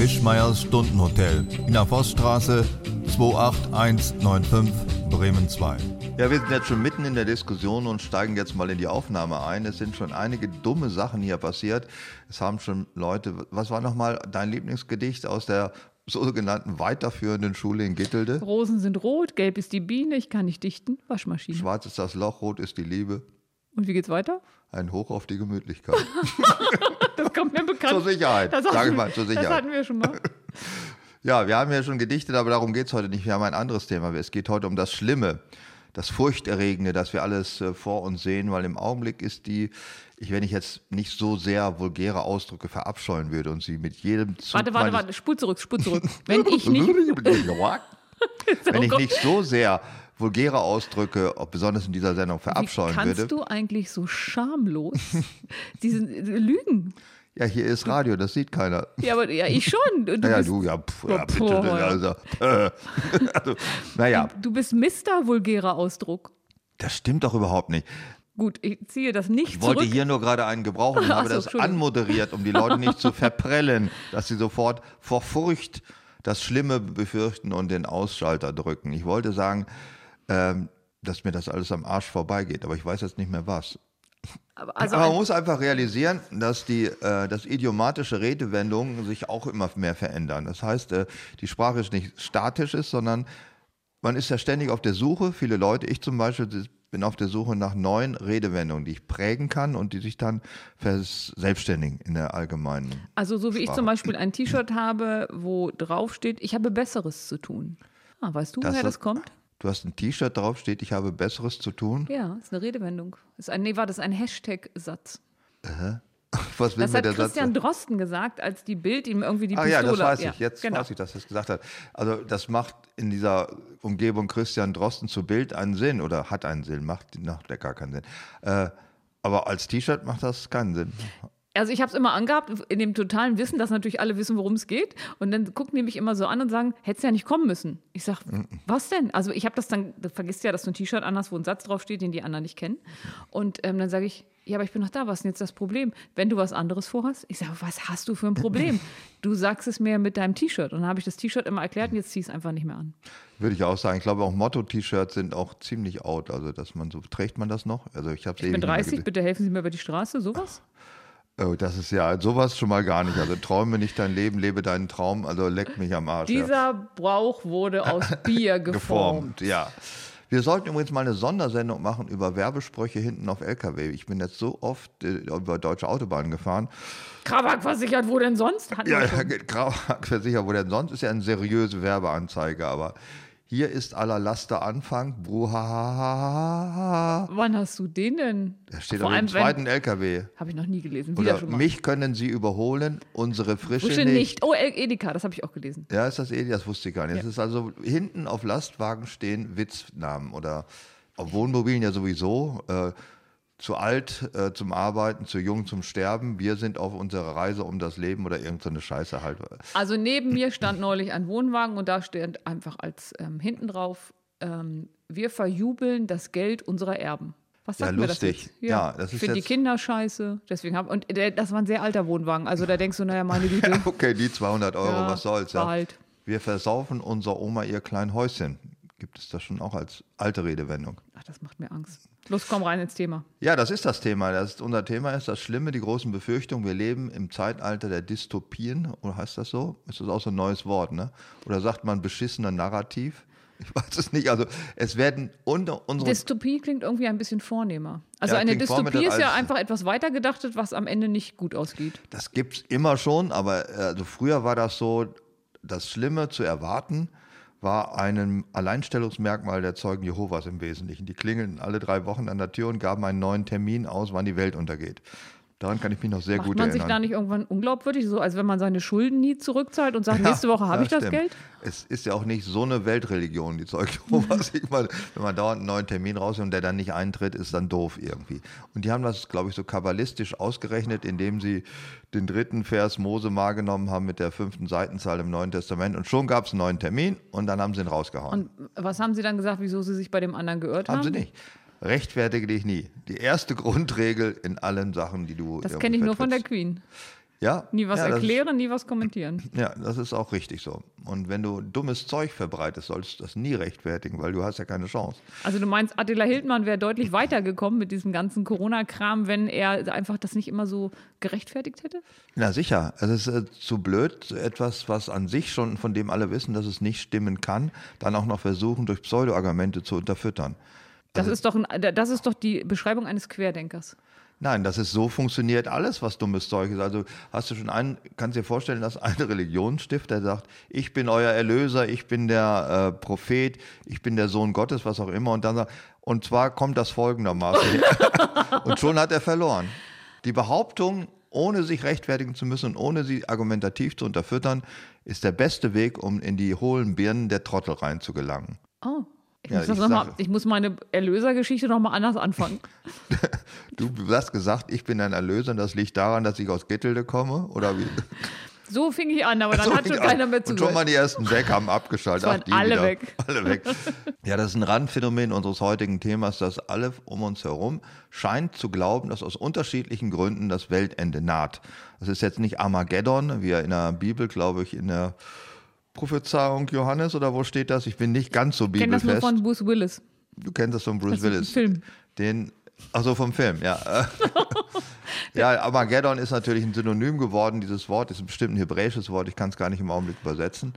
Wischmeiers Stundenhotel in der Forststraße 28195 Bremen 2. Ja, wir sind jetzt schon mitten in der Diskussion und steigen jetzt mal in die Aufnahme ein. Es sind schon einige dumme Sachen hier passiert. Es haben schon Leute, was war nochmal dein Lieblingsgedicht aus der sogenannten weiterführenden Schule in Gittelde? Rosen sind rot, gelb ist die Biene, ich kann nicht dichten, Waschmaschine. Schwarz ist das Loch, rot ist die Liebe. Und wie geht's weiter? Ein Hoch auf die Gemütlichkeit. das kommt mir bekannt. Zur Sicherheit, das sage ich mal, zur Sicherheit. Das hatten wir schon mal. ja, wir haben ja schon gedichtet, aber darum geht es heute nicht. Wir haben ein anderes Thema. Es geht heute um das Schlimme, das Furchterregende, das wir alles äh, vor uns sehen, weil im Augenblick ist die, ich, wenn ich jetzt nicht so sehr vulgäre Ausdrücke verabscheuen würde und sie mit jedem Zug Warte, warte, warte, spul zurück, spul zurück. Wenn ich nicht. wenn ich nicht so sehr vulgäre Ausdrücke, besonders in dieser Sendung, verabscheuen Wie kannst würde. du eigentlich so schamlos diese Lügen? Ja, hier ist Radio, das sieht keiner. Ja, aber ja, ich schon. Du ja, du, ja, pff, ja bitte. Boah. Also, äh. also, naja. Du, du bist Mr. vulgärer Ausdruck. Das stimmt doch überhaupt nicht. Gut, ich ziehe das nicht Ich wollte hier nur gerade einen gebrauchen und habe so, das anmoderiert, um die Leute nicht zu verprellen, dass sie sofort vor Furcht das Schlimme befürchten und den Ausschalter drücken. Ich wollte sagen, ähm, dass mir das alles am Arsch vorbeigeht, aber ich weiß jetzt nicht mehr was. Aber, also aber man muss einfach realisieren, dass die äh, dass idiomatische Redewendungen sich auch immer mehr verändern. Das heißt, äh, die Sprache ist nicht statisch ist, sondern man ist ja ständig auf der Suche. Viele Leute, ich zum Beispiel, bin auf der Suche nach neuen Redewendungen, die ich prägen kann und die sich dann verselbstständigen in der allgemeinen. Also so wie Sprache. ich zum Beispiel ein T-Shirt habe, wo drauf steht, ich habe Besseres zu tun. Ah, weißt du, das woher das kommt? Du hast ein T-Shirt drauf, steht, ich habe Besseres zu tun. Ja, ist eine Redewendung. Ist ein, nee, war das ein Hashtag-Satz. Äh. Was will das hat der Christian Satz? Drosten gesagt, als die Bild ihm irgendwie die ah, Pistole... ja, das weiß ja, ich. Jetzt genau. weiß ich, dass er es gesagt hat. Also das macht in dieser Umgebung Christian Drosten zu Bild einen Sinn oder hat einen Sinn, macht nach der gar keinen Sinn. Äh, aber als T-Shirt macht das keinen Sinn. Also ich habe es immer angehabt, in dem totalen Wissen, dass natürlich alle wissen, worum es geht. Und dann gucken die mich immer so an und sagen, hättest ja nicht kommen müssen. Ich sage, was denn? Also ich habe das dann, du vergisst ja, dass du ein T-Shirt anhast, wo ein Satz draufsteht, den die anderen nicht kennen. Und ähm, dann sage ich, ja, aber ich bin noch da, was ist denn jetzt das Problem? Wenn du was anderes vorhast, ich sage, was hast du für ein Problem? Du sagst es mir mit deinem T-Shirt. Und dann habe ich das T-Shirt immer erklärt und jetzt zieh es einfach nicht mehr an. Würde ich auch sagen. Ich glaube, auch Motto-T-Shirts sind auch ziemlich out. Also, dass man so, trägt man das noch? Also, ich, ich bin 30, bitte helfen Sie mir über die Straße, sowas? Oh, das ist ja sowas schon mal gar nicht. Also träume nicht dein Leben, lebe deinen Traum. Also leck mich am Arsch. Dieser ja. Brauch wurde aus Bier geformt. geformt. Ja. Wir sollten übrigens mal eine Sondersendung machen über Werbesprüche hinten auf LKW. Ich bin jetzt so oft äh, über deutsche Autobahnen gefahren. Krawak versichert, wo denn sonst? Hatten ja, Krawak versichert, wo denn sonst? Ist ja eine seriöse Werbeanzeige, aber hier ist aller Laster Anfang. Bruhahaha. Wann hast du den denn? Der steht auf dem zweiten LKW. Habe ich noch nie gelesen. Wieder Oder mich können Sie überholen, unsere Frische, Frische nicht. nicht. Oh, Edeka, das habe ich auch gelesen. Ja, ist das Edeka? Das wusste ich gar nicht. Es Ja. ist also hinten auf Lastwagen stehen Witznamen oder auf Wohnmobilen ja sowieso. Äh, zu alt äh, zum Arbeiten, zu jung zum Sterben. Wir sind auf unserer Reise um das Leben oder irgendeine Scheiße halt. Also neben mir stand neulich ein Wohnwagen und da stand einfach als ähm, hinten drauf, ähm, wir verjubeln das Geld unserer Erben. Was Ja, sagt mir das lustig. jetzt? Ja, das ist Für die Kinder scheiße. Deswegen hab, und der, das war ein sehr alter Wohnwagen. Also da denkst du, naja, meine Güte. Okay, die 200 Euro, Ja, was soll's. Ja. Behalt. Wir versaufen unserer Oma ihr klein Häuschen. Gibt es das schon auch als alte Redewendung? Ach, das macht mir Angst. Los, komm rein ins Thema. Ja, das ist das Thema. Das ist, unser Thema ist das Schlimme, die großen Befürchtungen. Wir leben im Zeitalter der Dystopien. Oder heißt das so? Ist das auch so ein neues Wort, ne? Oder sagt man beschissener Narrativ? Ich weiß es nicht. Also es werden unter unsere Dystopie klingt irgendwie ein bisschen vornehmer. Also Ja, eine Dystopie ist ja einfach etwas weitergedachtet, was am Ende nicht gut ausgeht. Das gibt es immer schon, aber äh, also früher war das so, das Schlimme zu erwarten war ein Alleinstellungsmerkmal der Zeugen Jehovas im Wesentlichen. Die klingelten alle drei Wochen an der Tür und gaben einen neuen Termin aus, wann die Welt untergeht. Daran kann ich mich noch sehr Macht gut man sich erinnern. da nicht irgendwann unglaubwürdig, so als wenn man seine Schulden nie zurückzahlt und sagt, nächste Woche habe ja, ich das stimmt. Geld? Es ist ja auch nicht so eine Weltreligion, die. Ich meine, wenn man dauernd einen neuen Termin rausnimmt und der dann nicht eintritt, ist dann doof irgendwie. Und die haben das, glaube ich, so kabbalistisch ausgerechnet, indem sie den dritten Vers Mose mal genommen haben mit der fünften Seitenzahl im Neuen Testament. Und schon gab es einen neuen Termin und dann haben sie ihn rausgehauen. Und was haben Sie dann gesagt, wieso Sie sich bei dem anderen geirrt haben? haben sie nicht. Rechtfertige dich nie. Die erste Grundregel in allen Sachen, die du Das kenne ich nur von der. Queen. Ja. Nie was ja, erklären, ist, nie was kommentieren. Ja, das ist auch richtig so. Und wenn du dummes Zeug verbreitest, sollst du das nie rechtfertigen, weil du hast ja keine Chance. Also du meinst, Attila Hildmann wäre deutlich weitergekommen mit diesem ganzen Corona-Kram, wenn er einfach das nicht immer so gerechtfertigt hätte? Na sicher. Es ist äh, zu blöd, etwas, was an sich schon, von dem alle wissen, dass es nicht stimmen kann, dann auch noch versuchen, durch Pseudo-Argumente zu unterfüttern. Das, ist doch ein, das ist doch die Beschreibung eines Querdenkers. Nein, das ist so funktioniert alles, was dummes Zeug ist. Also hast du schon einen, kannst dir vorstellen, dass ein Religionsstifter sagt, ich bin euer Erlöser, ich bin der äh, Prophet, ich bin der Sohn Gottes, was auch immer, und dann sagt, und zwar kommt das folgendermaßen. und schon hat er verloren. Die Behauptung, ohne sich rechtfertigen zu müssen und ohne sie argumentativ zu unterfüttern, ist der beste Weg, um in die hohlen Birnen der Trottel reinzugelangen. Oh. Ich, Ja, muss, ich noch mal, ich muss meine Erlösergeschichte nochmal anders anfangen. Du hast gesagt, ich bin ein Erlöser und das liegt daran, dass ich aus Gittelde komme? Oder wie? So fing ich an, aber dann So hat schon keiner mehr Und schon mal die ersten weg haben abgeschaltet. Ach, die alle wieder. weg. Alle weg. Ja, das ist ein Randphänomen unseres heutigen Themas, dass alle um uns herum scheint zu glauben, dass aus unterschiedlichen Gründen das Weltende naht. Das ist jetzt nicht Armageddon, wie er in der Bibel, glaube ich, in der Prophezeiung Johannes oder wo steht das? Ich bin nicht ganz so Ich kenne das nur bibelfest. von Bruce Willis. Du kennst das von Bruce Das ist ein Willis. Film. Den, also vom Film, ja. ja, Armageddon ist natürlich ein Synonym geworden. Dieses Wort ist bestimmt ein hebräisches Wort. Ich kann es gar nicht im Augenblick übersetzen.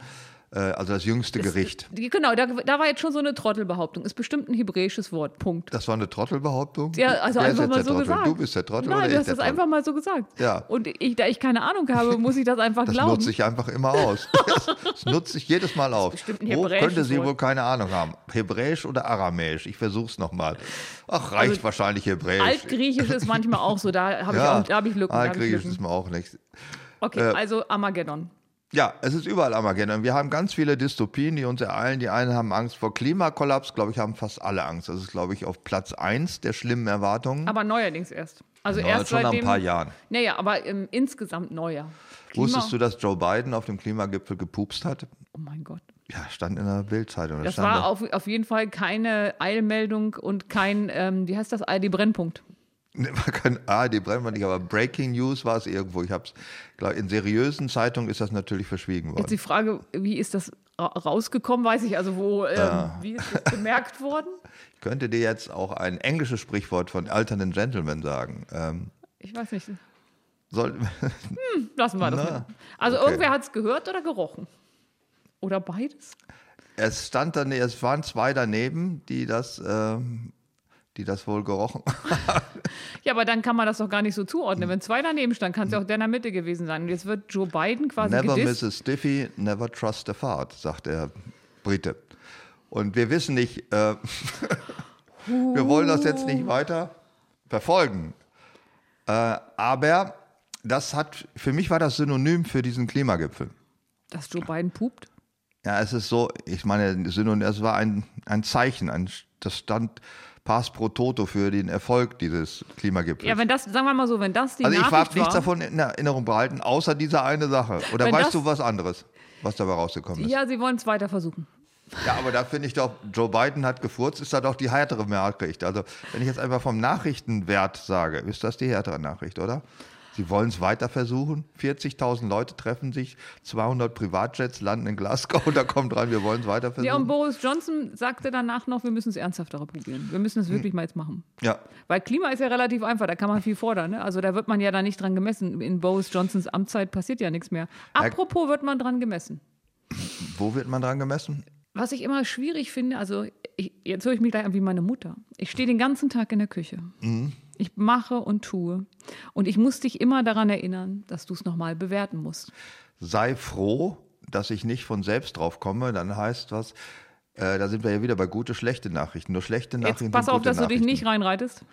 Äh, Also das jüngste Gericht. Die- Genau, da, da war jetzt schon so eine Trottelbehauptung. Ist bestimmt ein hebräisches Wort. Punkt. Das war eine Trottelbehauptung? Ja, also Wer ist einfach mal so Trottel? gesagt. Du bist der Trottel Nein, oder du ich hast das Trottel? einfach mal so gesagt. Ja. Und ich, da ich keine Ahnung habe, muss ich das einfach Das glauben. nutze ich einfach immer aus. Das, das nutze ich jedes Mal aus. bestimmt ein Wo könnte sie Wort. wohl keine Ahnung haben? Hebräisch oder Aramäisch? Ich versuch's nochmal. Ach, reicht Also, wahrscheinlich Hebräisch. Altgriechisch ist manchmal auch so, da habe ich, ja, auch- da hab ich Lücken. Hab ich Altgriechisch Lücken. ist mir auch nicht. Okay, äh, also Armageddon. Ja, es ist überall Armageddon. Wir haben ganz viele Dystopien, die uns ereilen. Die einen haben Angst vor Klimakollaps, glaube ich, haben fast alle Angst. Das ist, glaube ich, auf Platz 1 der schlimmen Erwartungen. Aber neuerdings erst. Also Ja, erst schon nach ein seitdem, paar Jahren. Naja, aber ähm, insgesamt neuer. Klima- Wusstest du, dass Joe Biden auf dem Klimagipfel gepupst hat? Oh mein Gott. Ja, stand in der Bildzeitung. Da Das war da- auf, auf jeden Fall keine Eilmeldung und kein, ähm, wie heißt das, ARD-Brennpunkt. Ne, war kein ARD Brennpunkt, nicht, aber Breaking News war es irgendwo. Ich habe es, in seriösen Zeitungen ist das natürlich verschwiegen Jetzt worden. die Frage, wie ist das ra rausgekommen, weiß ich, also wo, ähm, wie ist das bemerkt worden? Ich könnte dir jetzt auch ein englisches Sprichwort von alternden Gentlemen sagen. Ähm, Ich weiß nicht. soll, Lassen wir das Na, mal. Also okay. irgendwer hat es gehört oder gerochen? Oder beides? es stand dann, es waren zwei daneben, die das, ähm, die das wohl gerochen Ja, aber dann kann man das doch gar nicht so zuordnen. Wenn zwei daneben standen, kann es ja auch der in der Mitte gewesen sein. Und jetzt wird Joe Biden quasi Never gedisst. miss a stiffy, never trust a fart, sagt der Brite. Und wir wissen nicht, äh, wir wollen das jetzt nicht weiter verfolgen. Äh, aber das hat, für mich war das Synonym für diesen Klimagipfel. Dass Joe Biden pupt? Ja, es ist so, ich meine, Synonym, es war ein, ein Zeichen, ein, das stand Pass pro Toto für den Erfolg dieses Klimagipfels. Ja, wenn das, sagen wir mal so, wenn das die also ich Nachricht habe nichts davon in Erinnerung behalten, außer dieser eine Sache. Oder Wenn weißt du was anderes, was dabei rausgekommen ist? Ja, sie wollen es weiter versuchen. Ja, aber da finde ich doch, Joe Biden hat gefurzt, ist da doch die härtere Nachricht. Also, wenn ich jetzt einfach vom Nachrichtenwert sage, ist das die härtere Nachricht, oder? Sie wollen es weiter versuchen. 40.000 Leute treffen sich, 200 Privatjets landen in Glasgow und da kommt rein, wir wollen es weiter Ja, und versuchen. Boris Johnson sagte danach noch, wir müssen es ernsthafter probieren. Wir müssen es Hm. wirklich mal jetzt machen. Ja, Weil Klima ist ja relativ einfach, da kann man viel fordern. Ne? Also da wird man ja da nicht dran gemessen. In Boris Johnsons Amtszeit passiert ja nichts mehr. Apropos wird man dran gemessen. wo wird man dran gemessen? Was ich immer schwierig finde, also ich, jetzt höre ich mich gleich an wie meine Mutter. Ich stehe den ganzen Tag in der Küche. Ich mache und tue. Und ich muss dich immer daran erinnern, dass du es nochmal bewerten musst. Sei froh, dass ich nicht von selbst drauf komme, dann heißt was, äh, da sind wir ja wieder bei gute, schlechte Nachrichten. Nur schlechte Nachrichten Jetzt pass auf, dass du dich nicht reinreitest.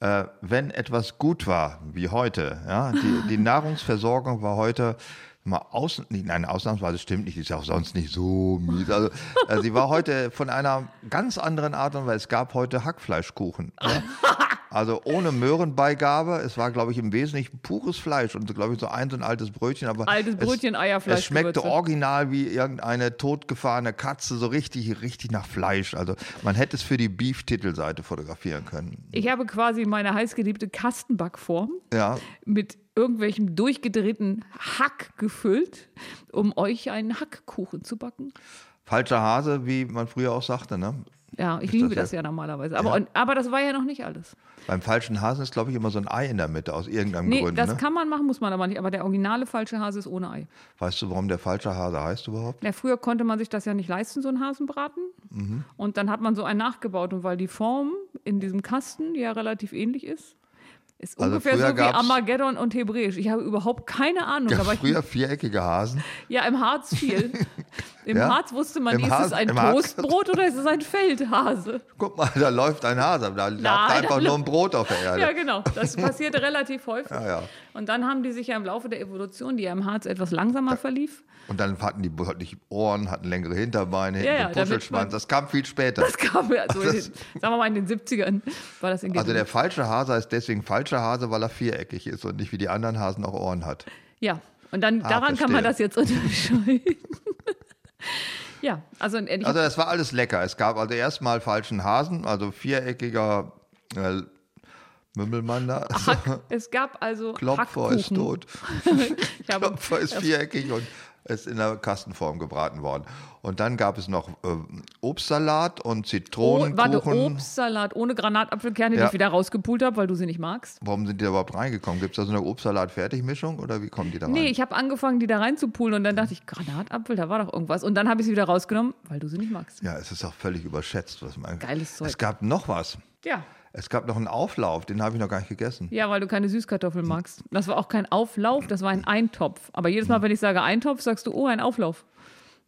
äh, wenn etwas gut war, wie heute, ja, die, die Nahrungsversorgung war heute mal außen, nein, ausnahmsweise stimmt nicht, die ist ja auch sonst nicht so mies. Also, äh, sie war heute von einer ganz anderen Art und Weise. Es gab heute Hackfleischkuchen. Ja. Also ohne Möhrenbeigabe. Es war, glaube ich, im Wesentlichen pures Fleisch und, glaube ich, so ein so ein altes Brötchen. Aber Altes Brötchen, Eierfleisch, Es schmeckte Gewürze. original wie irgendeine totgefahrene Katze, so richtig, richtig nach Fleisch. Also man hätte es für die Beef-Titelseite fotografieren können. Ich habe quasi meine heißgeliebte Kastenbackform Ja, mit irgendwelchem durchgedrehten Hack gefüllt, um euch einen Hackkuchen zu backen. Falscher Hase, wie man früher auch sagte, ne? Ja, ich liebe das, das ja normalerweise. Aber, ja. aber das war ja noch nicht alles. Beim falschen Hasen ist, glaube ich, immer so ein Ei in der Mitte, aus irgendeinem nee, Grund. Das ne? kann man machen, muss man aber nicht. Aber der originale falsche Hase ist ohne Ei. Weißt du, warum der falsche Hase heißt überhaupt? Ja, früher konnte man sich das ja nicht leisten, so einen Hasenbraten. Mhm. Und dann hat man so einen nachgebaut. Und weil die Form in diesem Kasten ja relativ ähnlich ist, ist also ungefähr so wie Armageddon und Hebräisch. Ich habe überhaupt keine Ahnung. Gab früher viereckige Hasen? Ja, im Harz viel. Im ja? Harz wusste man, Im ist Harz, es ein Toastbrot oder ist es ein Feldhase? Guck mal, da läuft ein Hase. Da lag einfach nur ein Brot auf der Erde. Ja, genau. Das passierte relativ häufig. Ja, ja. Und dann haben die sich ja im Laufe der Evolution, die ja im Harz etwas langsamer da, verlief. Und dann hatten die nicht Ohren, hatten längere Hinterbeine, hinten ja, Puschelschwanz. Das kam viel später. Das kam ja, also das, den, sagen wir mal in den 70ern war das in Also der falsche Hase heißt deswegen falscher Hase, weil er viereckig ist und nicht wie die anderen Hasen auch Ohren hat. Ja, und dann ah, daran verstehe. kann man das jetzt unterscheiden. Ja, also Also das war alles lecker. Es gab also erstmal falschen Hasen, also viereckiger äh, Mümmelmann da. Hack, es gab also Klopfer Hackkuchen. ist tot. Klopfer ist viereckig und ist in der Kastenform gebraten worden. Und dann gab es noch äh, Obstsalat und Zitronenkuchen. Oh, warte, Obstsalat ohne Granatapfelkerne, ja. die ich wieder rausgepult habe, weil du sie nicht magst. Warum sind die da überhaupt reingekommen? Gibt es da so eine Obstsalat-Fertigmischung oder wie kommen die da rein? Nee, ich habe angefangen, die da reinzupulen und dann dachte ich, Granatapfel, da war doch irgendwas. Und dann habe ich sie wieder rausgenommen, weil du sie nicht magst. Ja, es ist auch völlig überschätzt, was man. Geiles Zeug. Es gab noch was. Ja. Es gab noch einen Auflauf, den habe ich noch gar nicht gegessen. Ja, weil du keine Süßkartoffeln magst. Das war auch kein Auflauf, das war ein Eintopf. Aber jedes Mal, wenn ich sage Eintopf, sagst du, oh, ein Auflauf.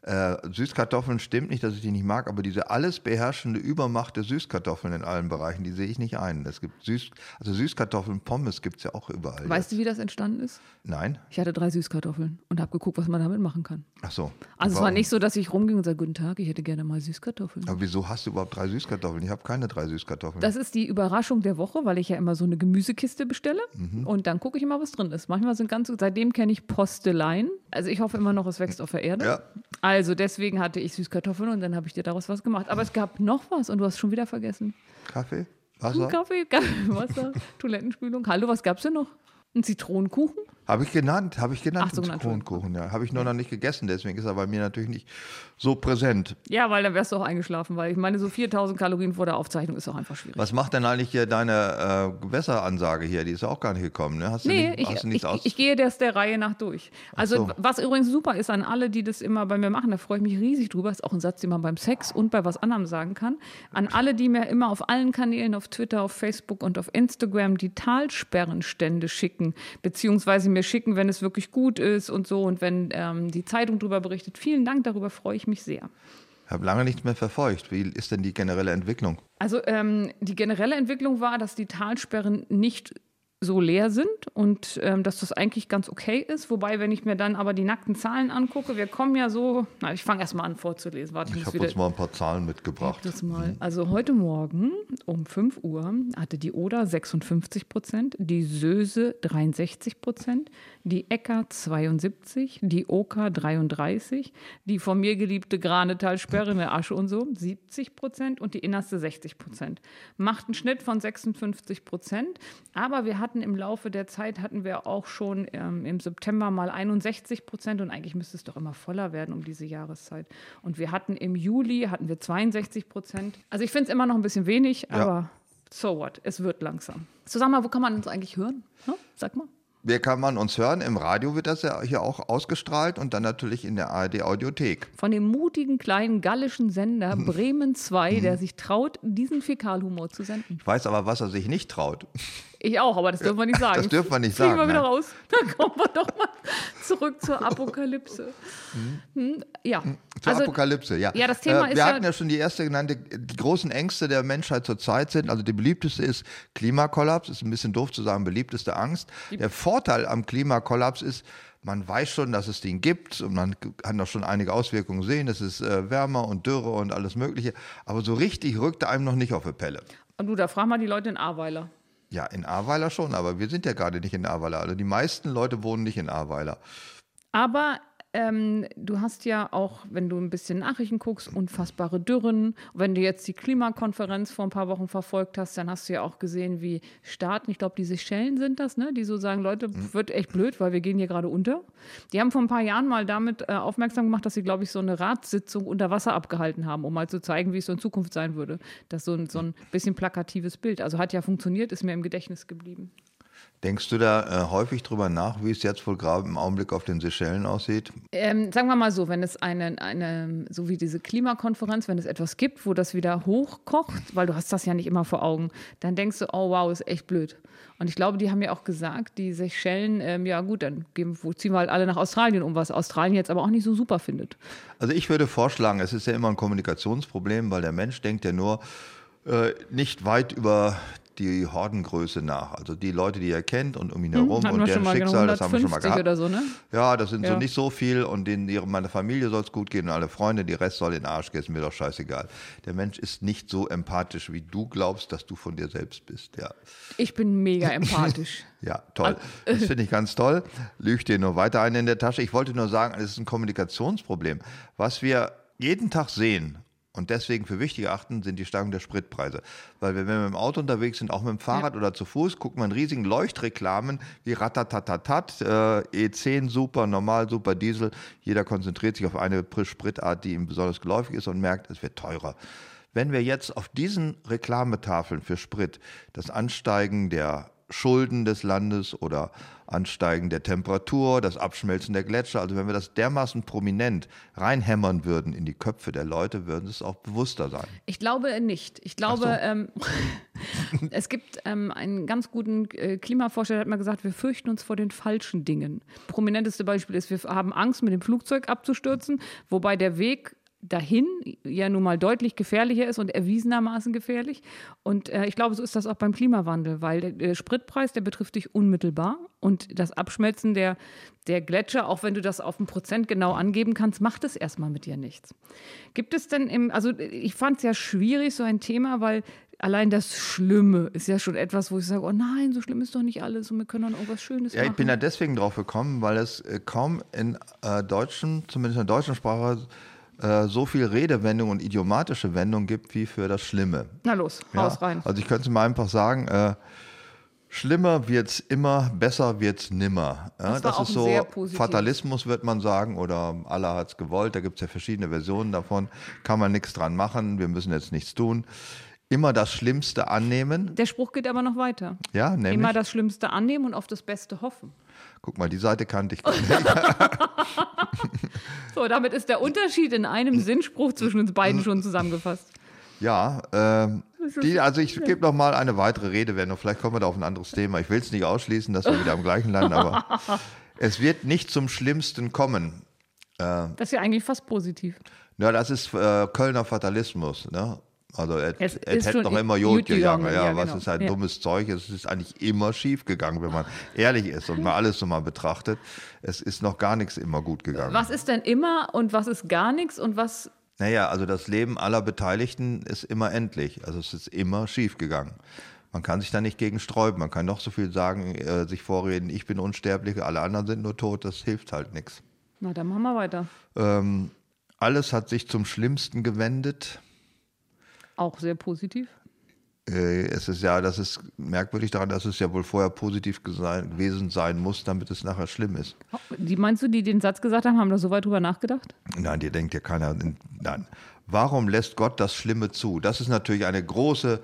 Äh, Süßkartoffeln stimmt nicht, dass ich die nicht mag, aber diese alles beherrschende Übermacht der Süßkartoffeln in allen Bereichen, die sehe ich nicht ein. Es gibt Süß, also Süßkartoffeln, Pommes gibt es ja auch überall. Weißt jetzt. du, wie das entstanden ist? Nein. Ich hatte drei Süßkartoffeln und habe geguckt, was man damit machen kann. Ach so. Also es war nicht so, dass ich rumging und sagte, guten Tag, ich hätte gerne mal Süßkartoffeln. Aber wieso hast du überhaupt drei Süßkartoffeln? Ich habe keine drei Süßkartoffeln. Das ist die Überraschung der Woche, weil ich ja immer so eine Gemüsekiste bestelle mhm. und dann gucke ich immer, was drin ist. Manchmal sind ganz, seitdem kenne ich Posteleien. Also ich hoffe immer noch, es wächst auf der Erde. Ja. Also deswegen hatte ich Süßkartoffeln und dann habe ich dir daraus was gemacht. Aber es gab noch was und du hast schon wieder vergessen. Kaffee? Wasser? Kaffee, Kaffee Wasser, Toilettenspülung. Hallo, was gab es denn noch? Ein Zitronenkuchen? Habe ich genannt, habe ich genannt, Ach, so Zitronenkuchen, ja. Habe ich nur noch nicht gegessen, deswegen ist er bei mir natürlich nicht so präsent. Ja, weil dann wärst du auch eingeschlafen, weil ich meine, so 4000 Kalorien vor der Aufzeichnung ist auch einfach schwierig. Was macht denn eigentlich hier deine äh, Gewässeransage hier? Die ist auch gar nicht gekommen, ne? Hast du nee, nicht, ich, ich, ich, gehe das der Reihe nach durch. Also, so. was übrigens super ist an alle, die das immer bei mir machen, da freue ich mich riesig drüber, ist auch ein Satz, den man beim Sex und bei was anderem sagen kann. An alle, die mir immer auf allen Kanälen, auf Twitter, auf Facebook und auf Instagram die Talsperrenstände schicken, beziehungsweise mir schicken, wenn es wirklich gut ist und so und wenn ähm, die Zeitung darüber berichtet. Vielen Dank, darüber freue ich mich sehr. Ich habe lange nichts mehr verfolgt. Wie ist denn die generelle Entwicklung? Also ähm, die generelle Entwicklung war, dass die Talsperren nicht so leer sind und ähm, dass das eigentlich ganz okay ist. Wobei, wenn ich mir dann aber die nackten Zahlen angucke, wir kommen ja so, na, ich fange erstmal an vorzulesen. Warte, ich, ich habe uns mal ein paar Zahlen mitgebracht. Das mal. Mhm. Also heute Morgen um 5 Uhr hatte die Oder 56 Prozent, die Söse 63 Prozent, die Äcker 72, die Oka 33, die von mir geliebte Granetalsperre, eine Asche und so 70 Prozent und die innerste 60 Prozent. Macht einen Schnitt von 56 Prozent, aber wir hatten im Laufe der Zeit, hatten wir auch schon ähm, im September mal 61 Prozent und eigentlich müsste es doch immer voller werden um diese Jahreszeit. Und wir hatten im Juli, hatten wir 62 Prozent. Also ich finde es immer noch ein bisschen wenig, ja. aber so what, es wird langsam. So sag mal, wo kann man uns eigentlich hören? Hm? Sag mal. Wer kann man uns hören? Im Radio wird das ja hier auch ausgestrahlt und dann natürlich in der ARD Audiothek. Von dem mutigen kleinen gallischen Sender. Bremen 2, der hm. sich traut, diesen Fäkalhumor zu senden. Ich weiß aber, was er sich nicht traut. Ich auch, aber das dürfen wir nicht sagen. Das dürfen wir nicht sagen. wir wieder ne? raus. Dann kommen wir doch mal zurück zur Apokalypse. Hm? Ja. Hm, zur also, Apokalypse, ja. Ja, das Thema äh, ist Wir hatten ja schon die erste genannte, die großen Ängste der Menschheit zurzeit sind. Also die beliebteste ist Klimakollaps. Ist ein bisschen doof zu sagen, beliebteste Angst. Der Vorteil am Klimakollaps ist, man weiß schon, dass es den gibt und man kann doch schon einige Auswirkungen sehen. Es ist äh, wärmer und Dürre und alles Mögliche. Aber so richtig rückt er einem noch nicht auf die Pelle. Und du, da frag mal die Leute in Ahrweiler. Ja, in Ahrweiler schon, aber wir sind ja gerade nicht in Ahrweiler. Also die meisten Leute wohnen nicht in Ahrweiler. Aber ähm, du hast ja auch, wenn du ein bisschen Nachrichten guckst, unfassbare Dürren. Wenn du jetzt die Klimakonferenz vor ein paar Wochen verfolgt hast, dann hast du ja auch gesehen, wie Staaten, ich glaube, die Seychellen sind das, ne, die so sagen, Leute, mhm. wird echt blöd, weil wir gehen hier gerade unter. Die haben vor ein paar Jahren mal damit äh, aufmerksam gemacht, dass sie, glaube ich, so eine Ratssitzung unter Wasser abgehalten haben, um mal zu zeigen, wie es so in Zukunft sein würde. Das ist so ein, so ein bisschen plakatives Bild. Also hat ja funktioniert, ist mir im Gedächtnis geblieben. Denkst du da äh, häufig drüber nach, wie es jetzt wohl gerade im Augenblick auf den Seychellen aussieht? Ähm, sagen wir mal so, wenn es eine, eine, so wie diese Klimakonferenz, wenn es etwas gibt, wo das wieder hochkocht, weil du hast das ja nicht immer vor Augen, dann denkst du, oh wow, ist echt blöd. Und ich glaube, die haben ja auch gesagt, die Seychellen, ähm, ja gut, dann geben, ziehen wir halt alle nach Australien um, was Australien jetzt aber auch nicht so super findet. Also ich würde vorschlagen, es ist ja immer ein Kommunikationsproblem, weil der Mensch denkt ja nur, äh, nicht weit über die Hordengröße nach. Also die Leute, die er kennt und um ihn herum hm, und deren Schicksal, das haben wir schon mal gehabt. Oder so, ne? Ja, das sind ja. so nicht so viel und denen, ihre, meiner Familie soll es gut gehen und alle Freunde, die Rest soll in den Arsch gehen, ist mir doch scheißegal. Der Mensch ist nicht so empathisch, wie du glaubst, dass du von dir selbst bist. Ja. Ich bin mega empathisch. ja, toll. Das finde ich ganz toll. Lügt dir nur weiter einen in der Tasche. Ich wollte nur sagen, es ist ein Kommunikationsproblem. Was wir jeden Tag sehen und deswegen für wichtig achten sind die Steigerung der Spritpreise. Weil wenn wir mit dem Auto unterwegs sind, auch mit dem Fahrrad ja. oder zu Fuß, guckt man riesigen Leuchtreklamen wie Ratatatatat, äh, E10 super, normal super, Diesel. Jeder konzentriert sich auf eine Spritart, die ihm besonders geläufig ist und merkt, es wird teurer. Wenn wir jetzt auf diesen Reklametafeln für Sprit das Ansteigen der Schulden des Landes oder Ansteigen der Temperatur, das Abschmelzen der Gletscher. Also wenn wir das dermaßen prominent reinhämmern würden in die Köpfe der Leute, würden es auch bewusster sein. Ich glaube nicht. Ich glaube, so. ähm, es gibt ähm, einen ganz guten äh, Klimaforscher, der hat mal gesagt, wir fürchten uns vor den falschen Dingen. Prominenteste Beispiel ist, wir haben Angst, mit dem Flugzeug abzustürzen, wobei der Weg dahin ja nun mal deutlich gefährlicher ist und erwiesenermaßen gefährlich. Und äh, ich glaube, so ist das auch beim Klimawandel, weil der, der, Spritpreis, der betrifft dich unmittelbar und das Abschmelzen der, der Gletscher, auch wenn du das auf ein Prozent genau angeben kannst, macht es erstmal mit dir nichts. Gibt es denn im, also ich fand es ja schwierig, so ein Thema, weil allein das Schlimme ist ja schon etwas, wo ich sage, oh nein, so schlimm ist doch nicht alles und wir können doch irgendwas Schönes ja, machen. Ja, ich bin da deswegen drauf gekommen, weil es äh, kaum in äh, deutschen, zumindest in der deutschen Sprache, äh, so viel Redewendung und idiomatische Wendung gibt wie für das Schlimme. Na los, raus ja? rein. Also ich könnte mal einfach sagen, äh, schlimmer wird's immer, besser wird's nimmer. Ja, das, das ist so Fatalismus, wird man sagen, oder Allah hat's gewollt. Da gibt es ja verschiedene Versionen davon. Kann man nichts dran machen, wir müssen jetzt nichts tun immer das Schlimmste annehmen. Der Spruch geht aber noch weiter. Ja, nämlich. Immer das Schlimmste annehmen und auf das Beste hoffen. Guck mal, die Seite kannte ich gar nicht. so, damit ist der Unterschied in einem Sinnspruch zwischen uns beiden schon zusammengefasst. Ja, ähm, die, also ich gebe noch mal eine weitere Redewendung. Vielleicht kommen wir da auf ein anderes Thema. Ich will es nicht ausschließen, dass wir wieder am gleichen landen, aber es wird nicht zum Schlimmsten kommen. Äh, das ist ja eigentlich fast positiv. Ja, das ist äh, Kölner Fatalismus. Ne? Also es, es, es hätte noch immer Jod gegangen. gegangen. Ja, ja, was genau. ist halt ja. dummes Zeug? Es ist eigentlich immer schief gegangen, wenn man ehrlich ist und mal alles so mal betrachtet. Es ist noch gar nichts immer gut gegangen. Was ist denn immer und was ist gar nichts und was? Naja, also das Leben aller Beteiligten ist immer endlich. Also es ist immer schief gegangen. Man kann sich da nicht gegen sträuben. Man kann noch so viel sagen, äh, sich vorreden, ich bin unsterblich, alle anderen sind nur tot. Das hilft halt nichts. Na, dann machen wir weiter. Ähm, alles hat sich zum Schlimmsten gewendet. Auch sehr positiv. Äh, es ist ja, das ist merkwürdig daran, dass es ja wohl vorher positiv gewesen sein muss, damit es nachher schlimm ist. Die meinst du, die den Satz gesagt haben, haben da so weit drüber nachgedacht? Nein, dir denkt ja keiner. Nein. Warum lässt Gott das Schlimme zu? Das ist natürlich eine große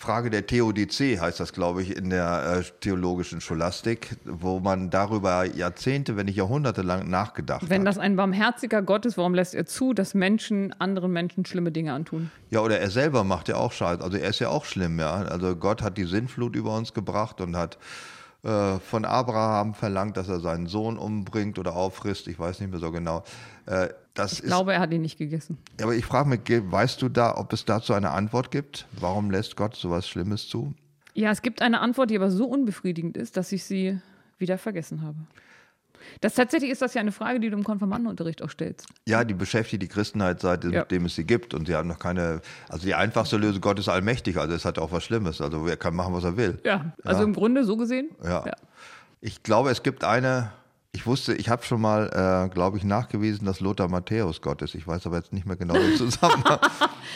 Frage der Theodizee heißt das, glaube ich, in der äh, theologischen Scholastik, wo man darüber Jahrzehnte, wenn nicht Jahrhunderte lang nachgedacht wenn hat. Wenn das ein barmherziger Gott ist, warum lässt er zu, dass Menschen anderen Menschen schlimme Dinge antun? Ja, oder er selber macht ja auch Scheiß. Also er ist ja auch schlimm, ja. Also Gott hat die Sinnflut über uns gebracht und hat äh, von Abraham verlangt, dass er seinen Sohn umbringt oder auffrisst. Ich weiß nicht mehr so genau. Äh, das ich ist, glaube, er hat ihn nicht gegessen. Aber ich frage mich, weißt du da, ob es dazu eine Antwort gibt? Warum lässt Gott sowas Schlimmes zu? Ja, es gibt eine Antwort, die aber so unbefriedigend ist, dass ich sie wieder vergessen habe. Das tatsächlich ist das ja eine Frage, die du im Konfirmandenunterricht auch stellst. Ja, die beschäftigt die Christenheit seitdem ja. es sie gibt. Und sie haben noch keine, also die einfachste Lösung, Gott ist allmächtig, also es hat auch was Schlimmes. Also er kann machen, was er will. Ja, also ja. im Grunde so gesehen. Ja. ja. Ich glaube, es gibt eine Ich wusste, ich habe schon mal, äh, glaube ich, nachgewiesen, dass Lothar Matthäus Gott ist. Ich weiß aber jetzt nicht mehr genau den Zusammenhang.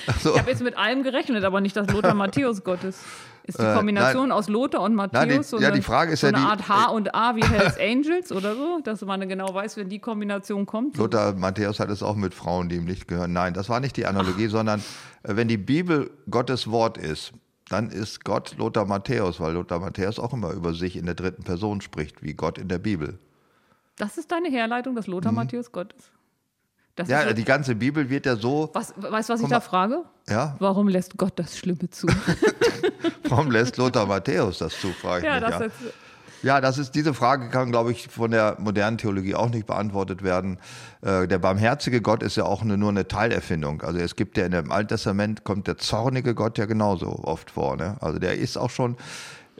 Also, ich habe jetzt mit allem gerechnet, aber nicht, dass Lothar Matthäus Gott ist. Ist die äh, Kombination äh, aus Lothar und Matthäus nein, die, so, ja, eine, die Frage ist so ja eine Art H und A wie Hells Angels oder so, dass man genau weiß, wenn die Kombination kommt? Lothar Matthäus hat es auch mit Frauen, die ihm nicht gehören. Nein, das war nicht die Analogie, Ach. sondern äh, wenn die Bibel Gottes Wort ist, dann ist Gott Lothar Matthäus, weil Lothar Matthäus auch immer über sich in der dritten Person spricht, wie Gott in der Bibel. Das ist deine Herleitung, dass Lothar mhm. Matthäus Gott ist? Das ja, ist die ganze Bibel wird ja so. Was, weißt du, was ich da frage? Ja. Warum lässt Gott das Schlimme zu? Warum lässt Lothar Matthäus das zu, frage ich ja, mich. Das ja. Ja, das ist, diese Frage kann, glaube ich, von der modernen Theologie auch nicht beantwortet werden. Äh, der barmherzige Gott ist ja auch eine, nur eine Teilerfindung. Also es gibt ja in dem Alten Testament kommt der zornige Gott ja genauso oft vor. Ne? Also der ist auch schon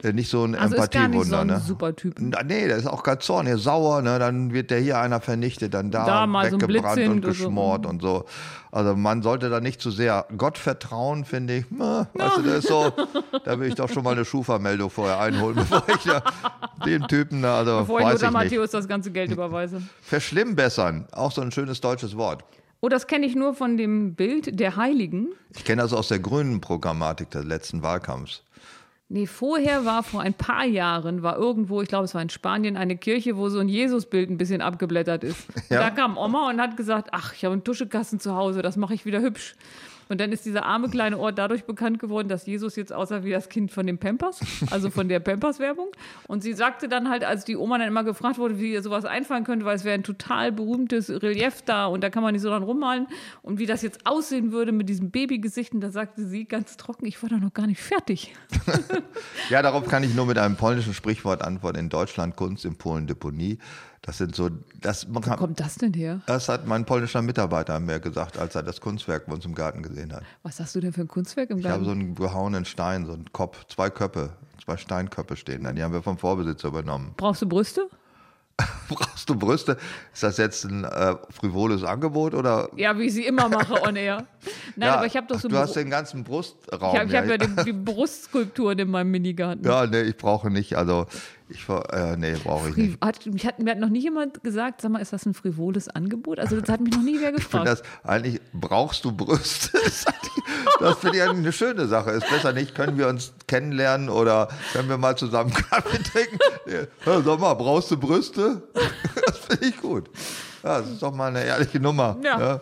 nicht so ein also Empathiewunder. Ist gar nicht so ein ne? super Typ. Nee, der ist auch ganz zornig, sauer, ne? dann wird der hier einer vernichtet, dann da, da weggebrannt so und geschmort so. und so. Also man sollte da nicht zu sehr Gott vertrauen, finde ich. Na, also das ist so, da will ich doch schon mal eine Schufa-Meldung vorher einholen, bevor ich ja den Typen da, also Bevor ich Lothar Matthäus das ganze Geld überweise. Verschlimmbessern, auch so ein schönes deutsches Wort. Oh, das kenne ich nur von dem Bild der Heiligen. Ich kenne das aus der grünen Programmatik des letzten Wahlkampfs. Nee, vorher war vor ein paar Jahren, war irgendwo, ich glaube, es war in Spanien, eine Kirche, wo so ein Jesusbild ein bisschen abgeblättert ist. Ja. Da kam Oma und hat gesagt, ach, ich habe einen Tuschekasten zu Hause, das mache ich wieder hübsch. Und dann ist dieser arme kleine Ort dadurch bekannt geworden, dass Jesus jetzt aussah wie das Kind von den Pampers, also von der Pampers-Werbung. Und sie sagte dann halt, als die Oma dann immer gefragt wurde, wie ihr sowas einfallen könnte, weil es wäre ein total berühmtes Relief da und da kann man nicht so dran rummalen und wie das jetzt aussehen würde mit diesem Babygesicht. Und da sagte sie ganz trocken, ich war da noch gar nicht fertig. ja, darauf kann ich nur mit einem polnischen Sprichwort antworten. In Deutschland Kunst, in Polen Deponie. Das sind so, das Wo kann, kommt das denn her? Das hat mein polnischer Mitarbeiter mir gesagt, als er das Kunstwerk bei uns im Garten gesehen hat. Was hast du denn für ein Kunstwerk im Garten? Ich habe so einen behauenen Stein, so einen Kopf, zwei Köpfe, zwei Steinköpfe stehen da. Die haben wir vom Vorbesitzer übernommen. Brauchst du Brüste? Brauchst du Brüste? Ist das jetzt ein äh, frivoles Angebot oder? Ja, wie ich sie immer mache on air. Nein, ja, aber ich habe doch so. Du hast den ganzen Brustraum. Ich habe ja, hab ja die, die Brustskulpturen in meinem Minigarten. Ja, nee, ich brauche nicht. Also ich äh, nee, brauche ich nicht. Hat, mich hat, mir hat noch nie jemand gesagt, sag mal, ist das ein frivoles Angebot? Also das hat mich noch nie wer gefragt. Ich das eigentlich, brauchst du Brüste? das finde ich eine schöne Sache. Ist besser nicht, können wir uns kennenlernen oder können wir mal zusammen Kaffee trinken? Ja, sag mal, brauchst du Brüste? Das finde ich gut. Ja, das ist doch mal eine ehrliche Nummer. ja. ja.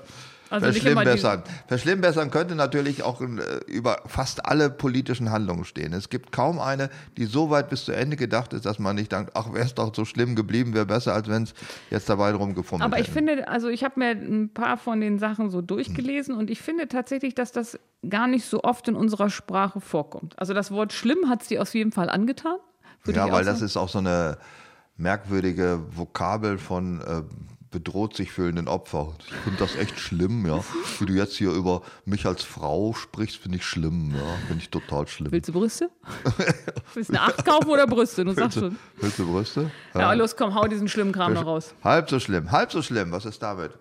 Also Verschlimmbessern. Verschlimmbessern könnte natürlich auch äh, über fast alle politischen Handlungen stehen. Es gibt kaum eine, die so weit bis zu Ende gedacht ist, dass man nicht denkt, ach, wäre es doch so schlimm geblieben, wäre besser, als wenn es jetzt dabei drum gefunden Aber ich hätten. finde, also ich habe mir ein paar von den Sachen so durchgelesen hm. und ich finde tatsächlich, dass das gar nicht so oft in unserer Sprache vorkommt. Also das Wort schlimm hat sie auf jeden Fall angetan. Ja, weil das ist auch so eine merkwürdige Vokabel von äh, bedroht sich fühlenden Opfer. Ich finde das echt schlimm, ja. Wie du jetzt hier über mich als Frau sprichst, finde ich schlimm, ja. Finde ich total schlimm. Willst du Brüste? willst du eine Acht kaufen oder Brüste? Du sagst schon. Willst du Brüste? Ja, ja, los, komm, hau diesen schlimmen Kram noch raus. Halb so schlimm, halb so schlimm. Was ist damit?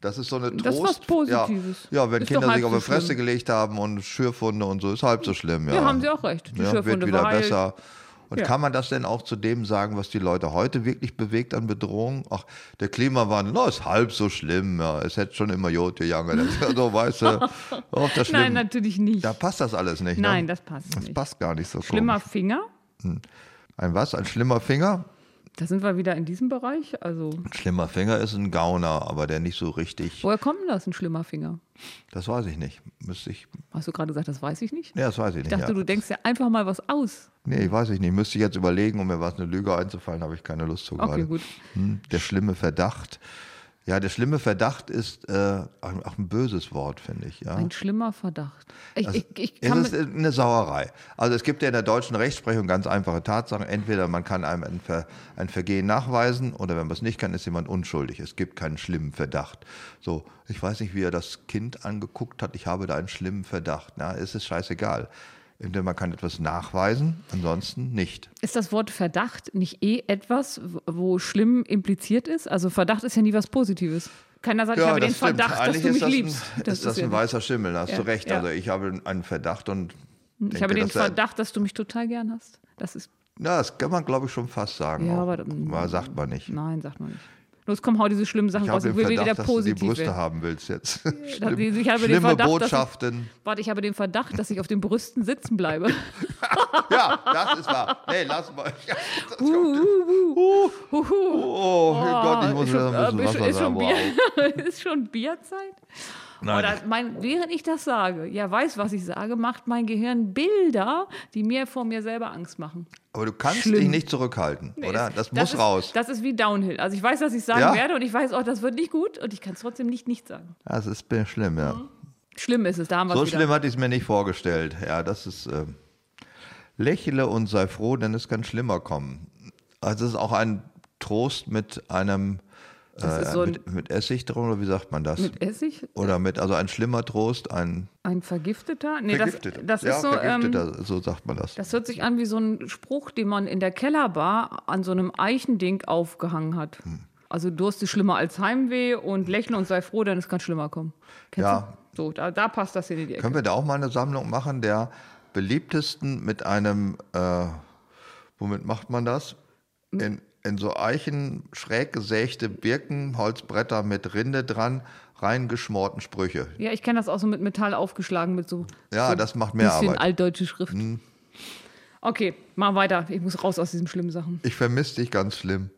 Das ist so eine Trost. Das ist was Positives. Ja, ja wenn ist Kinder sich auf die Fresse schlimm. gelegt haben und Schürfunde und so, ist halb so schlimm, ja. Ja, haben sie auch recht. Die ja, Schürfunde wird wieder besser. Und ja. kann man das denn auch zu dem sagen, was die Leute heute wirklich bewegt an Bedrohung? Ach, der Klimawandel, no, ist halb so schlimm. Ja. Es hätte schon immer Jod gegangen. so, weißt du, oh, das Nein, natürlich nicht. Da passt das alles nicht. Ne? Nein, ne? das passt das nicht. Das passt gar nicht so Schlimmer komisch. Finger? Hm. Ein was? Ein schlimmer Finger? Da sind wir wieder in diesem Bereich. Also ein schlimmer Finger ist ein Gauner, aber der nicht so richtig. Woher kommt denn das, ein schlimmer Finger? Das weiß ich nicht. Müsste ich. Hast du gerade gesagt, das weiß ich nicht? Ja, das weiß ich nicht. Ich dachte, ja. du denkst ja einfach mal was aus. Nee, ich weiß ich nicht. Müsste ich jetzt überlegen, um mir was eine Lüge einzufallen, habe ich keine Lust zu gerade. Okay, gut. Hm, der schlimme Verdacht. Ja, der schlimme Verdacht ist äh, auch ein böses Wort, finde ich. Ja. Ein schlimmer Verdacht. Ich, also, ich, ich es ist eine Sauerei. Also es gibt ja in der deutschen Rechtsprechung ganz einfache Tatsachen. Entweder man kann einem ein, Ver, ein Vergehen nachweisen oder wenn man es nicht kann, ist jemand unschuldig. Es gibt keinen schlimmen Verdacht. So, ich weiß nicht, wie er das Kind angeguckt hat. Ich habe da einen schlimmen Verdacht. Na, es ist scheißegal. Entweder man kann etwas nachweisen, ansonsten nicht. Ist das Wort Verdacht nicht eh etwas, wo schlimm impliziert ist? Also Verdacht ist ja nie was Positives. Keiner sagt, ja, ich habe den stimmt. Verdacht, Eigentlich dass du mich das liebst. Ein, das ist das ein weißer Schimmel, da hast ja, du recht. Ja. Also ich habe einen Verdacht und Ich denke, habe den Verdacht, dass du mich total gern hast. Das ist Na, das kann man, glaube ich, schon fast sagen. Ja, aber- aber sagt man nicht. Nein, sagt man nicht. Los, komm, hau diese schlimmen Sachen Ich raus. Ich den will wieder Verdacht, dass du die Brüste werden. haben willst jetzt. Ich habe Schlimm, den schlimme Verdacht, dass ich, Botschaften. warte, ich habe den Verdacht, dass ich auf den Brüsten sitzen bleibe. Ja, das ist wahr. Nee, lass mal. Ja, Uh, uh, uh, uh, Oh, Gott, ich muss schon, ein bisschen äh, Wasser ist, schon sagen. Wow. Bier, ist schon Bierzeit? Nein, Oder mein, während ich das sage, ja, weiß, was ich sage, macht mein Gehirn Bilder, die mir vor mir selber Angst machen. aber du kannst Schlimm. dich nicht zurückhalten, oder? Das, muss ist, raus. Das ist wie Downhill. Also ich weiß, was ich sagen Ja? werde und ich weiß auch, das wird nicht gut und ich kann es trotzdem nicht nicht sagen. Das ist schlimm, ja. Schlimm ist es, da haben wir So schlimm hatte ich es mir nicht vorgestellt. Ja, das ist. ähm, lächle und sei froh, denn es kann schlimmer kommen. Also es ist auch ein Trost mit einem. Äh, so mit, mit Essig drin, oder wie sagt man das? Mit Essig? oder mit, also ein schlimmer Trost, ein Ein Vergifteter? Nee, Vergifteter. das, das ja, ist so. Ähm, Vergifteter, so sagt man das. das hört sich an wie so ein Spruch, den man in der Kellerbar an so einem Eichending aufgehangen hat. Hm. Also Durst ist schlimmer als Heimweh und lächle und sei froh, denn es kann schlimmer kommen. Kennst Ja. du? So, da, da passt das in die Ecke. Können wir da auch mal eine Sammlung machen der beliebtesten mit einem, äh, womit macht man das? In, in so Eichen schräg gesägte Birkenholzbretter mit Rinde dran, reingeschmorten Sprüche. Ja, ich kenne das auch so mit Metall aufgeschlagen, mit so, Ja, so das macht mehr bisschen Arbeit. Hm. altdeutsche Schrift. Okay, mal weiter. Ich muss raus aus diesen schlimmen Sachen. Ich vermisse dich ganz schlimm.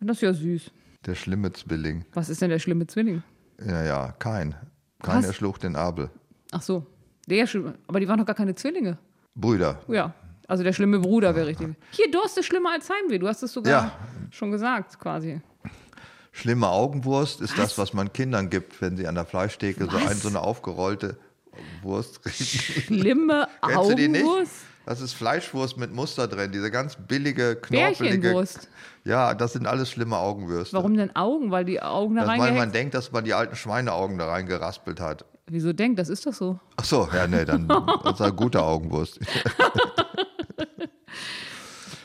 Und das ist ja süß. Der schlimme Zwilling. Was ist denn der schlimme Zwilling? Ja, ja, kein. Kein Was? erschlug den Abel. Ach so, der schlimme. Aber die waren doch gar keine Zwillinge. Brüder. Ja, also der schlimme Bruder wäre richtig. Hier, Durst ist schlimmer als Heimweh. Du hast es sogar Ja. schon gesagt, quasi. Schlimme Augenwurst ist das, was man Kindern gibt, wenn sie an der Fleischtheke so, Was? ein, so eine aufgerollte Wurst kriegen. Schlimme Kennst du die nicht? Augenwurst? Das ist Fleischwurst mit Muster drin, diese ganz billige, knorpelige. Ja, das sind alles schlimme Augenwürste. Warum denn Augen? Weil die Augen da Das, weil man denkt, dass man die alten Schweineaugen da reingeraspelt hat. Wieso denkt, das ist doch so. Ach so, ja, nee, dann das ist eine gute Augenwurst.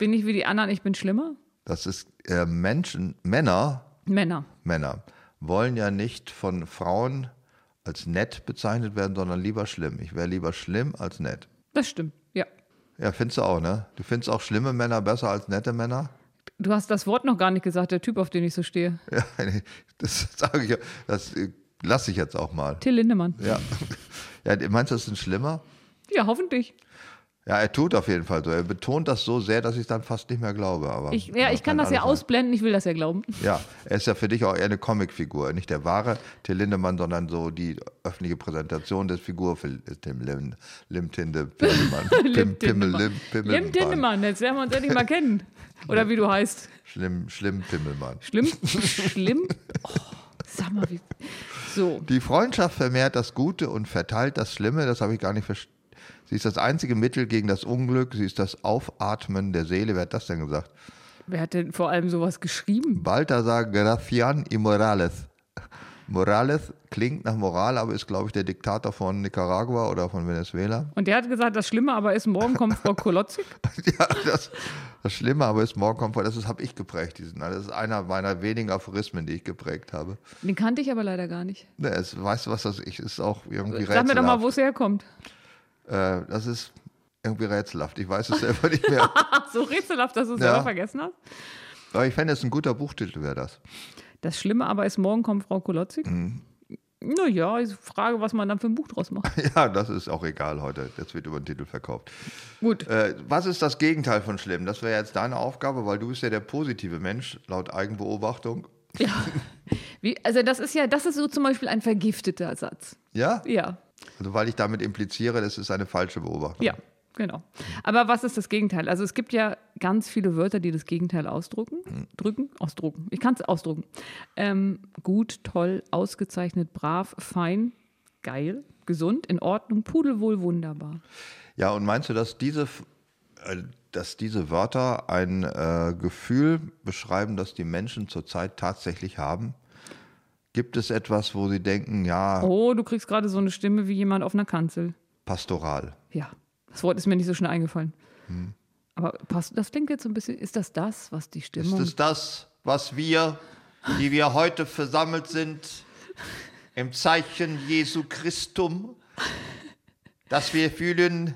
Bin ich wie die anderen, ich bin schlimmer? Das ist äh, Menschen, Männer, Männer. Männer wollen ja nicht von Frauen als nett bezeichnet werden, sondern lieber schlimm. Ich wäre lieber schlimm als nett. Das stimmt, ja. Ja, findest du auch, ne? Du findest auch schlimme Männer besser als nette Männer? Du hast das Wort noch gar nicht gesagt, der Typ, auf den ich so stehe. Ja, das sage ich, ja- das äh, lasse ich jetzt auch mal. Till Lindemann. Ja. ja, meinst du, das ist ein schlimmer? Ja, hoffentlich. Ja, er tut auf jeden Fall so. Er betont das so sehr, dass ich es dann fast nicht mehr glaube. Aber Ich, ja, ich kann das ja alles ausblenden, ich will das ja glauben. sein. Ja, er ist ja für dich auch eher eine Comicfigur. Nicht der wahre Till Lindemann, sondern so die öffentliche Präsentation des Figur Tim Lim, Lim Tinde Pimmelmann. Pim, Pimmel, Lim, Pimmelmann. Lim Tindemann, jetzt werden wir uns endlich mal kennen. Oder wie du heißt. Schlimm, schlimm Pimmelmann. Schlimm? Schlimm? Oh, sag mal, wie. So. Die Freundschaft vermehrt das Gute und verteilt das Schlimme, das habe ich gar nicht verstanden. Sie ist das einzige Mittel gegen das Unglück, sie ist das Aufatmen der Seele. Wer hat das denn gesagt? Wer hat denn vor allem sowas geschrieben? Baltasar Gracian y Morales. Morales klingt nach Moral, aber ist, glaube ich, der Diktator von Nicaragua oder von Venezuela. Und der hat gesagt, das Schlimme aber ist, morgen kommt Frau Kolotzig. ja, das, das Schlimme aber ist Morgenkomfort, das habe ich geprägt. Diesen, das ist einer meiner wenigen Aphorismen, die ich geprägt habe. Den kannte ich aber leider gar nicht. Ne, es, weißt du, was das ist? Ist auch irgendwie Sag mir doch mal, wo es herkommt. Äh, das ist irgendwie rätselhaft. Ich weiß es selber nicht mehr. So rätselhaft, dass du es Ja. selber vergessen hast. Aber ich fände, es ein guter Buchtitel wäre das. Das Schlimme aber ist, morgen kommt Frau Kolotzig. Mhm. Naja, ich frage, was man dann für ein Buch draus macht. Ja, das ist auch egal heute. Das wird über den Titel verkauft. Gut. Äh, was ist das Gegenteil von schlimm? Das wäre jetzt deine Aufgabe, weil du bist ja der positive Mensch, laut Eigenbeobachtung. Ja. Wie, also das ist ja, das ist so zum Beispiel ein vergifteter Satz. Ja? Ja, Also weil ich damit impliziere, das ist eine falsche Beobachtung. ja, genau. Aber was ist das Gegenteil? Also es gibt ja ganz viele Wörter, die das Gegenteil ausdrucken. Drücken? Ausdrucken. Ich kann es ausdrucken. Ähm, gut, toll, ausgezeichnet, brav, fein, geil, gesund, in Ordnung, pudelwohl, wunderbar. Ja, und meinst du, dass diese, äh, dass diese Wörter ein äh, Gefühl beschreiben, das die Menschen zurzeit tatsächlich haben? Gibt es etwas, wo sie denken, ja, Oh, du kriegst gerade so eine Stimme wie jemand auf einer Kanzel. pastoral? Ja, das Wort ist mir nicht so schnell eingefallen. Hm. Aber passt, das klingt jetzt so ein bisschen, ist das das, was die Ist Stimmung... es das, was wir, die wir heute versammelt sind, im Zeichen Jesu Christum, dass wir fühlen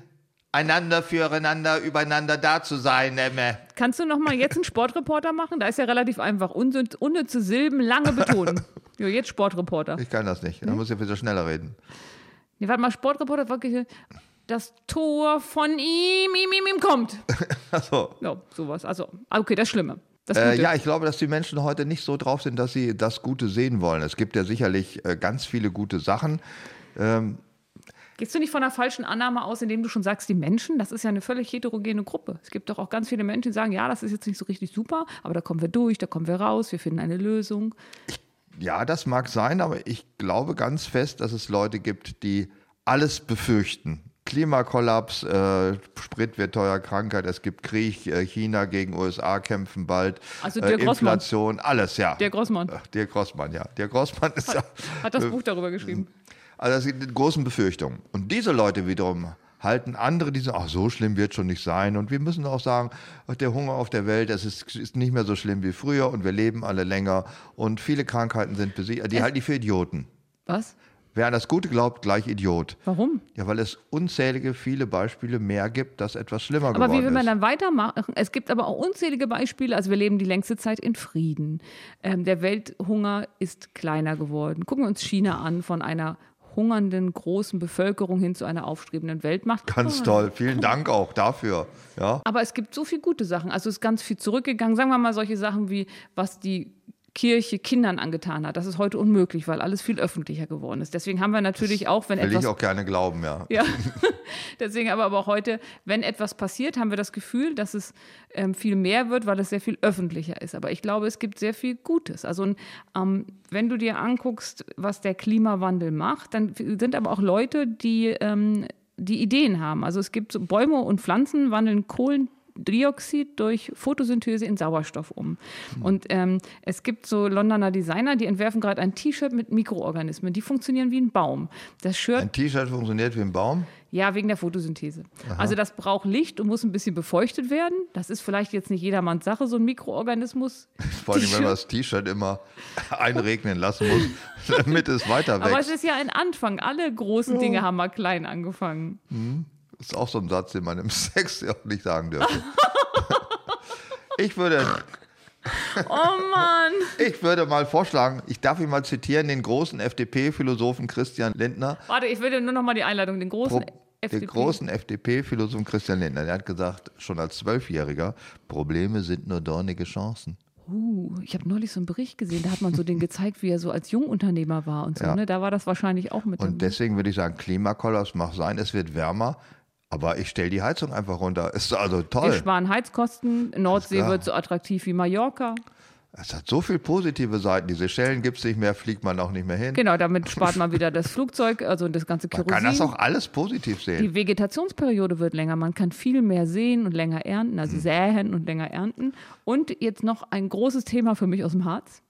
einander füreinander, übereinander da zu sein. Emme. Kannst du noch mal jetzt einen Sportreporter machen? Da ist ja relativ einfach. unnütze Silben, lange betonen. jo, jetzt Sportreporter. Ich kann das nicht. Da muss ich bitte schneller reden. Nee, warte mal, Sportreporter, wirklich. Das Tor von ihm, ihm, ihm, ihm kommt. Achso. Ja, sowas. Also, okay, das Schlimme. Das äh, ja, ich glaube, dass die Menschen heute nicht so drauf sind, dass sie das Gute sehen wollen. Es gibt ja sicherlich äh, ganz viele gute Sachen. Ähm, Gehst du nicht von einer falschen Annahme aus, indem du schon sagst, die Menschen, das ist ja eine völlig heterogene Gruppe. Es gibt doch auch ganz viele Menschen, die sagen, ja, das ist jetzt nicht so richtig super, aber da kommen wir durch, da kommen wir raus, wir finden eine Lösung. Ja, das mag sein, aber ich glaube ganz fest, dass es Leute gibt, die alles befürchten. Klimakollaps, äh, Sprit wird teuer, Krankheit, es gibt Krieg, äh, China gegen USA kämpfen bald, also äh, Inflation, alles, ja. Der Grossmann. Der Grossmann, ja. Der Grossmann ist hat, hat das Buch darüber geschrieben. Also das sind großen Befürchtungen. Und diese Leute wiederum halten andere, die sagen, ach, so schlimm wird schon nicht sein. Und wir müssen auch sagen, der Hunger auf der Welt, das ist, ist nicht mehr so schlimm wie früher und wir leben alle länger und viele Krankheiten sind besiegt. Die halten die für Idioten. Was? Wer an das Gute glaubt, gleich Idiot. Warum? Ja, weil es unzählige, viele Beispiele mehr gibt, dass etwas schlimmer aber geworden ist. Aber wie will man dann weitermachen? Es gibt aber auch unzählige Beispiele. Also wir leben die längste Zeit in Frieden. Ähm, der Welthunger ist kleiner geworden. Gucken wir uns China an von einer hungernden großen Bevölkerung hin zu einer aufstrebenden Weltmacht. Ganz oh. toll, vielen Dank auch dafür. Ja. Aber es gibt so viele gute Sachen. Also es ist ganz viel zurückgegangen. Sagen wir mal solche Sachen wie, was die Kirche Kindern angetan hat. Das ist heute unmöglich, weil alles viel öffentlicher geworden ist. Deswegen haben wir natürlich das auch, wenn will etwas. Will ich auch gerne glauben, ja. Ja. Deswegen aber, aber auch heute, wenn etwas passiert, haben wir das Gefühl, dass es ähm, viel mehr wird, weil es sehr viel öffentlicher ist. Aber ich glaube, es gibt sehr viel Gutes. Also, ähm, wenn du dir anguckst, was der Klimawandel macht, dann sind aber auch Leute, die. Ähm, die Ideen haben. Also es gibt so Bäume und Pflanzen wandeln Kohlen, Dioxid durch Photosynthese in Sauerstoff um. Mhm. Und ähm, es gibt so Londoner Designer, die entwerfen gerade ein T-Shirt mit Mikroorganismen. Die funktionieren wie ein Baum. Das Shirt, ein T-Shirt funktioniert wie ein Baum? Ja, wegen der Photosynthese. Aha. Also das braucht Licht und muss ein bisschen befeuchtet werden. Das ist vielleicht jetzt nicht jedermanns Sache, so ein Mikroorganismus. Vor allem, wenn man das T-Shirt immer einregnen lassen muss, damit es weiter wächst. Aber es ist ja ein Anfang. Alle großen ja. Dinge haben mal klein angefangen. Mhm. Das ist auch so ein Satz, den man im Sex ja auch nicht sagen dürfte. ich würde. Oh Mann! Ich würde mal vorschlagen, ich darf ihn mal zitieren, den großen FDP-Philosophen Christian Lindner. Warte, ich würde nur noch mal die Einleitung, den großen Pro FDP. Den großen FDP-Philosophen Christian Lindner, der hat gesagt, schon als Zwölfjähriger, Probleme sind nur dornige Chancen. Uh, ich habe neulich so einen Bericht gesehen, da hat man so den gezeigt, wie er so als Jungunternehmer war und so. Ja. Ne? Da war das wahrscheinlich auch mit. Und deswegen würde ich sagen, Klimakollaps mag sein, es wird wärmer. Aber ich stelle die Heizung einfach runter. Ist also toll. Wir sparen Heizkosten. Nordsee wird so attraktiv wie Mallorca. Es hat so viele positive Seiten. Diese Schellen gibt es nicht mehr, fliegt man auch nicht mehr hin. Genau, damit spart man wieder das Flugzeug, also das ganze Kerosin. Man kann das auch alles positiv sehen. Die Vegetationsperiode wird länger. Man kann viel mehr sehen und länger ernten, also hm. säen und länger ernten. Und jetzt noch ein großes Thema für mich aus dem Harz.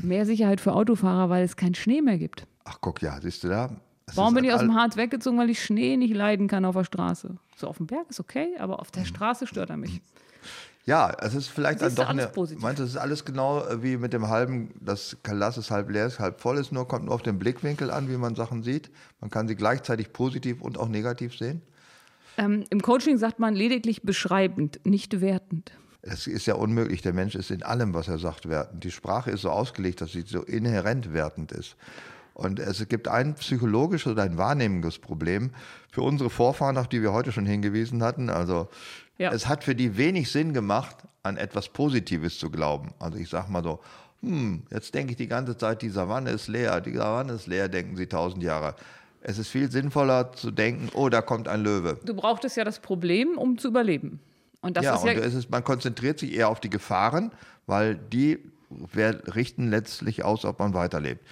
Mehr Sicherheit für Autofahrer, weil es keinen Schnee mehr gibt. Ach guck, ja, siehst du da? Das Warum bin ich aus dem Harz weggezogen? Weil ich Schnee nicht leiden kann auf der Straße. So auf dem Berg ist okay, aber auf der mhm. Straße stört er mich. Ja, es ist vielleicht dann doch eine. Positiv. Meinst du, es ist alles genau äh, wie mit dem halben, das Glas ist halb leer, ist halb voll ist, nur kommt nur auf den Blickwinkel an, wie man Sachen sieht. Man kann sie gleichzeitig positiv und auch negativ sehen. Ähm, Im Coaching sagt man lediglich beschreibend, nicht wertend. Es ist ja unmöglich. Der Mensch ist in allem, was er sagt, wertend. Die Sprache ist so ausgelegt, dass sie so inhärent wertend ist. Und es gibt ein psychologisches oder ein wahrnehmendes Problem für unsere Vorfahren, auf die wir heute schon hingewiesen hatten. Also ja. es hat für die wenig Sinn gemacht, an etwas Positives zu glauben. Also ich sage mal so, hm, jetzt denke ich die ganze Zeit, die Savanne ist leer, die Savanne ist leer, denken sie tausend Jahre. Es ist viel sinnvoller zu denken, oh, da kommt ein Löwe. Du brauchtest ja das Problem, um zu überleben. Und das ja, ist ja und es ist, man konzentriert sich eher auf die Gefahren, weil die richten letztlich aus, ob man weiterlebt.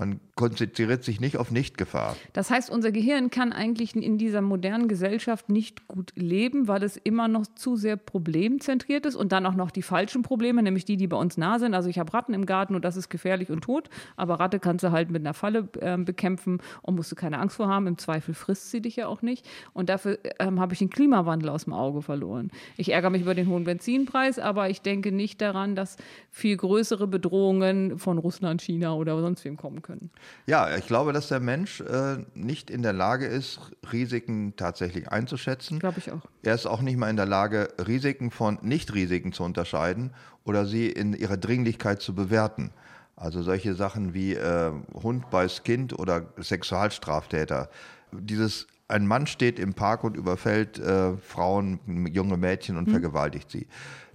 Man konzentriert sich nicht auf Nichtgefahr. Das heißt, unser Gehirn kann eigentlich in dieser modernen Gesellschaft nicht gut leben, weil es immer noch zu sehr problemzentriert ist und dann auch noch die falschen Probleme, nämlich die, die bei uns nah sind. Also ich habe Ratten im Garten und das ist gefährlich und tot, aber Ratte kannst du halt mit einer Falle äh, bekämpfen und musst du keine Angst vor haben. Im Zweifel frisst sie dich ja auch nicht. Und dafür ähm, habe ich den Klimawandel aus dem Auge verloren. Ich ärgere mich über den hohen Benzinpreis, aber ich denke nicht daran, dass viel größere Bedrohungen von Russland, China oder sonst wem kommen können können. Ja, ich glaube, dass der Mensch äh, nicht in der Lage ist, Risiken tatsächlich einzuschätzen. Glaube ich auch. Er ist auch nicht mal in der Lage, Risiken von Nicht-Risiken zu unterscheiden oder sie in ihrer Dringlichkeit zu bewerten. Also solche Sachen wie äh, Hund beißt Kind oder Sexualstraftäter. Dieses ein Mann steht im Park und überfällt äh, Frauen, junge Mädchen und hm. vergewaltigt sie.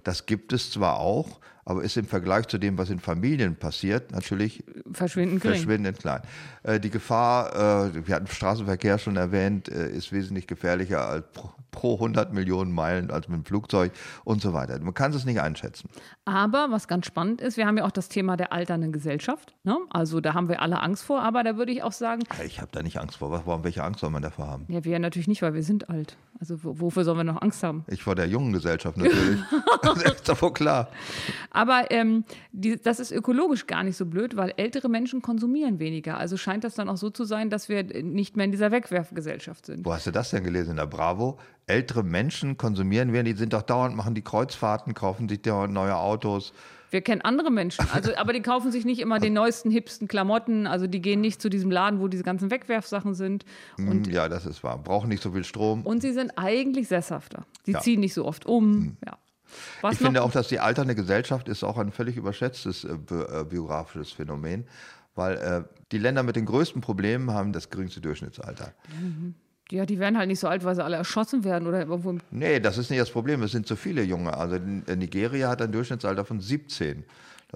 Das gibt es zwar auch, aber ist im Vergleich zu dem, was in Familien passiert, natürlich verschwindend, verschwindend klein. Äh, die Gefahr, äh, wir hatten Straßenverkehr schon erwähnt, äh, ist wesentlich gefährlicher als pro, pro 100 Millionen Meilen als mit dem Flugzeug und so weiter. Man kann es nicht einschätzen. Aber was ganz spannend ist, wir haben ja auch das Thema der alternden Gesellschaft. Ne? Also da haben wir alle Angst vor, aber da würde ich auch sagen. Ich habe da nicht Angst vor. Warum, welche Angst soll man davor haben? Ja, wir natürlich nicht, weil wir sind alt. Also wofür sollen wir noch Angst haben? Ich vor der jungen Gesellschaft natürlich. das ist doch wohl klar. Aber ähm, die, das ist ökologisch gar nicht so blöd, weil ältere Menschen konsumieren weniger. Also scheint das dann auch so zu sein, dass wir nicht mehr in dieser Wegwerfgesellschaft sind. Wo hast du das denn gelesen? In der Bravo? Ältere Menschen konsumieren weniger, die sind doch dauernd, machen die Kreuzfahrten, kaufen sich dauernd neue Autos. Wir kennen andere Menschen, also, aber die kaufen sich nicht immer den neuesten, hipsten Klamotten. Also die gehen nicht zu diesem Laden, wo diese ganzen Wegwerfsachen sind. Mm, und, ja, das ist wahr. Brauchen nicht so viel Strom. Und sie sind eigentlich sesshafter. Sie ja. ziehen nicht so oft um. Mhm. Ja. Was ich finde auch, dass die alternde Gesellschaft ist auch ein völlig überschätztes äh, äh, biografisches Phänomen, weil äh, die Länder mit den größten Problemen haben das geringste Durchschnittsalter. Mhm. Ja, die werden halt nicht so alt, weil sie alle erschossen werden oder irgendwo. Nee, das ist nicht das Problem. Es sind zu viele Junge. Also Nigeria hat ein Durchschnittsalter von 17.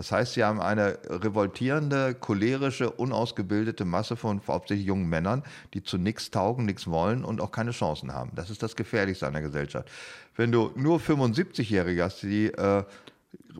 Das heißt, sie haben eine revoltierende, cholerische, unausgebildete Masse von hauptsächlich jungen Männern, die zu nichts taugen, nichts wollen und auch keine Chancen haben. Das ist das Gefährlichste an der Gesellschaft. Wenn du nur 75-Jährige hast, die äh,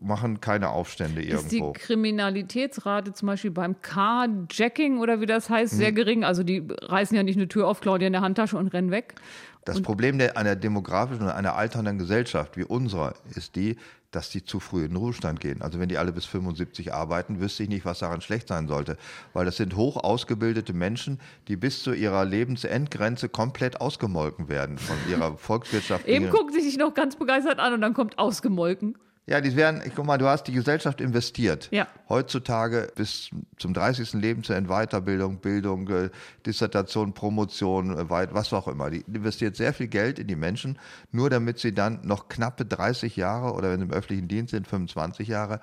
machen keine Aufstände irgendwo. Ist die Kriminalitätsrate zum Beispiel beim Carjacking oder wie das heißt, sehr hm. gering? Also die reißen ja nicht eine Tür auf, klauen dir in der Handtasche und rennen weg. Das und Problem der, einer demografischen oder einer alternden Gesellschaft wie unserer ist die, dass die zu früh in den Ruhestand gehen. Also wenn die alle bis 75 arbeiten, wüsste ich nicht, was daran schlecht sein sollte. Weil das sind hoch ausgebildete Menschen, die bis zu ihrer Lebensendgrenze komplett ausgemolken werden von ihrer Volkswirtschaft. Eben gucken sie sich noch ganz begeistert an und dann kommt ausgemolken. Ja, die werden, ich guck mal, du hast die Gesellschaft investiert. Ja. Heutzutage bis zum 30. Lebensjahr in Weiterbildung, Bildung, äh, Dissertation, Promotion, äh, was auch immer. Die investiert sehr viel Geld in die Menschen, nur damit sie dann noch knappe 30 Jahre oder wenn sie im öffentlichen Dienst sind, 25 Jahre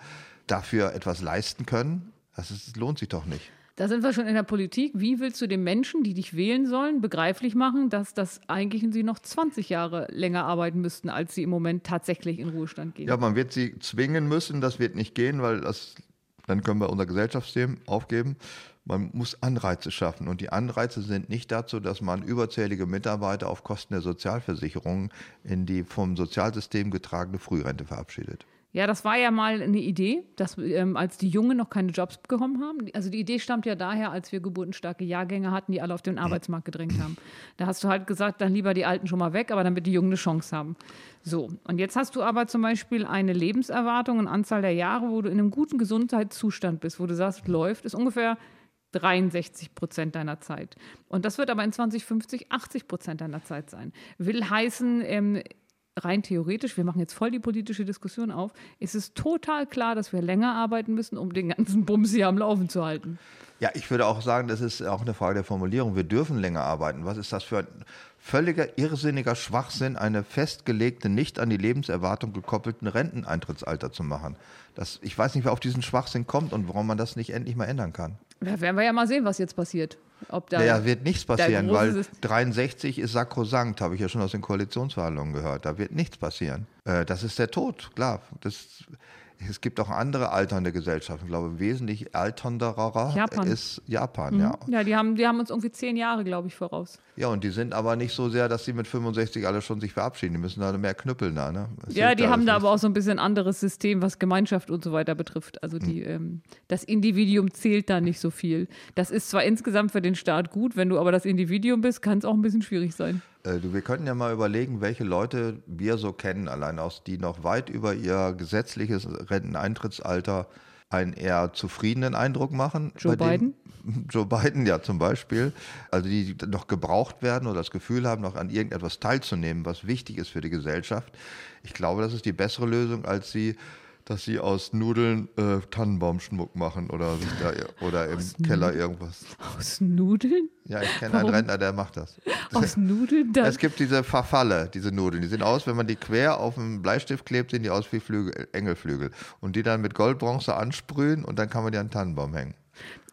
dafür etwas leisten können. Das, ist, das lohnt sich doch nicht. Da sind wir schon in der Politik. Wie willst du den Menschen, die dich wählen sollen, begreiflich machen, dass das eigentlich sie noch 20 Jahre länger arbeiten müssten, als sie im Moment tatsächlich in Ruhestand gehen? Ja, man wird sie zwingen müssen. Das wird nicht gehen, weil das, dann können wir unser Gesellschaftssystem aufgeben. Man muss Anreize schaffen. Und die Anreize sind nicht dazu, dass man überzählige Mitarbeiter auf Kosten der Sozialversicherung in die vom Sozialsystem getragene Frührente verabschiedet. Ja, das war ja mal eine Idee, dass ähm, als die Jungen noch keine Jobs bekommen haben. Also die Idee stammt ja daher, als wir geburtenstarke Jahrgänge hatten, die alle auf den Arbeitsmarkt gedrängt haben. Da hast du halt gesagt, dann lieber die Alten schon mal weg, aber damit die Jungen eine Chance haben. So, und jetzt hast du aber zum Beispiel eine Lebenserwartung, eine Anzahl der Jahre, wo du in einem guten Gesundheitszustand bist, wo du sagst, läuft, ist ungefähr 63 Prozent deiner Zeit. Und das wird aber in 2050 80 Prozent deiner Zeit sein. Will heißen, ähm, rein theoretisch, wir machen jetzt voll die politische Diskussion auf, ist es total klar, dass wir länger arbeiten müssen, um den ganzen Bums hier am Laufen zu halten. Ja, ich würde auch sagen, das ist auch eine Frage der Formulierung. Wir dürfen länger arbeiten. Was ist das für ein völliger irrsinniger Schwachsinn, eine festgelegte, nicht an die Lebenserwartung gekoppelten Renteneintrittsalter zu machen? Das, ich weiß nicht, wer auf diesen Schwachsinn kommt und warum man das nicht endlich mal ändern kann. Da werden wir ja mal sehen, was jetzt passiert. Ob da naja, wird nichts passieren, weil 63 ist sakrosankt, habe ich ja schon aus den Koalitionsverhandlungen gehört. Da wird nichts passieren. Äh, das ist der Tod, klar. Das, es gibt auch andere alternde Gesellschaften. Ich glaube, wesentlich alternderer Japan. ist Japan. Mhm. Ja, ja die, haben, die haben uns irgendwie zehn Jahre, glaube ich, voraus. Ja, und die sind aber nicht so sehr, dass sie mit 65 alle schon sich verabschieden. Die müssen da mehr knüppeln da. Ne? ja, die haben da aber auch so ein bisschen anderes System, was Gemeinschaft und so weiter betrifft. Also die, mhm. ähm, das Individuum zählt da nicht so viel. Das ist zwar insgesamt für den Staat gut, wenn du aber das Individuum bist, kann es auch ein bisschen schwierig sein. Äh, wir könnten ja mal überlegen, welche Leute wir so kennen, allein aus, die noch weit über ihr gesetzliches Renteneintrittsalter einen eher zufriedenen Eindruck machen. Joe Biden? Joe Biden, ja, zum Beispiel. Also die noch gebraucht werden oder das Gefühl haben, noch an irgendetwas teilzunehmen, was wichtig ist für die Gesellschaft. Ich glaube, das ist die bessere Lösung, als sie dass sie aus Nudeln äh, Tannenbaumschmuck machen oder da oder im aus Keller irgendwas. Aus Nudeln? Ja, ich kenne einen Rentner, der macht das. Aus Nudeln? Dann? Es gibt diese Verfalle, diese Nudeln. Die sehen aus, wenn man die quer auf einen Bleistift klebt, sehen die aus wie Flügel, Engelflügel. Und die dann mit Goldbronze ansprühen und dann kann man die an den Tannenbaum hängen.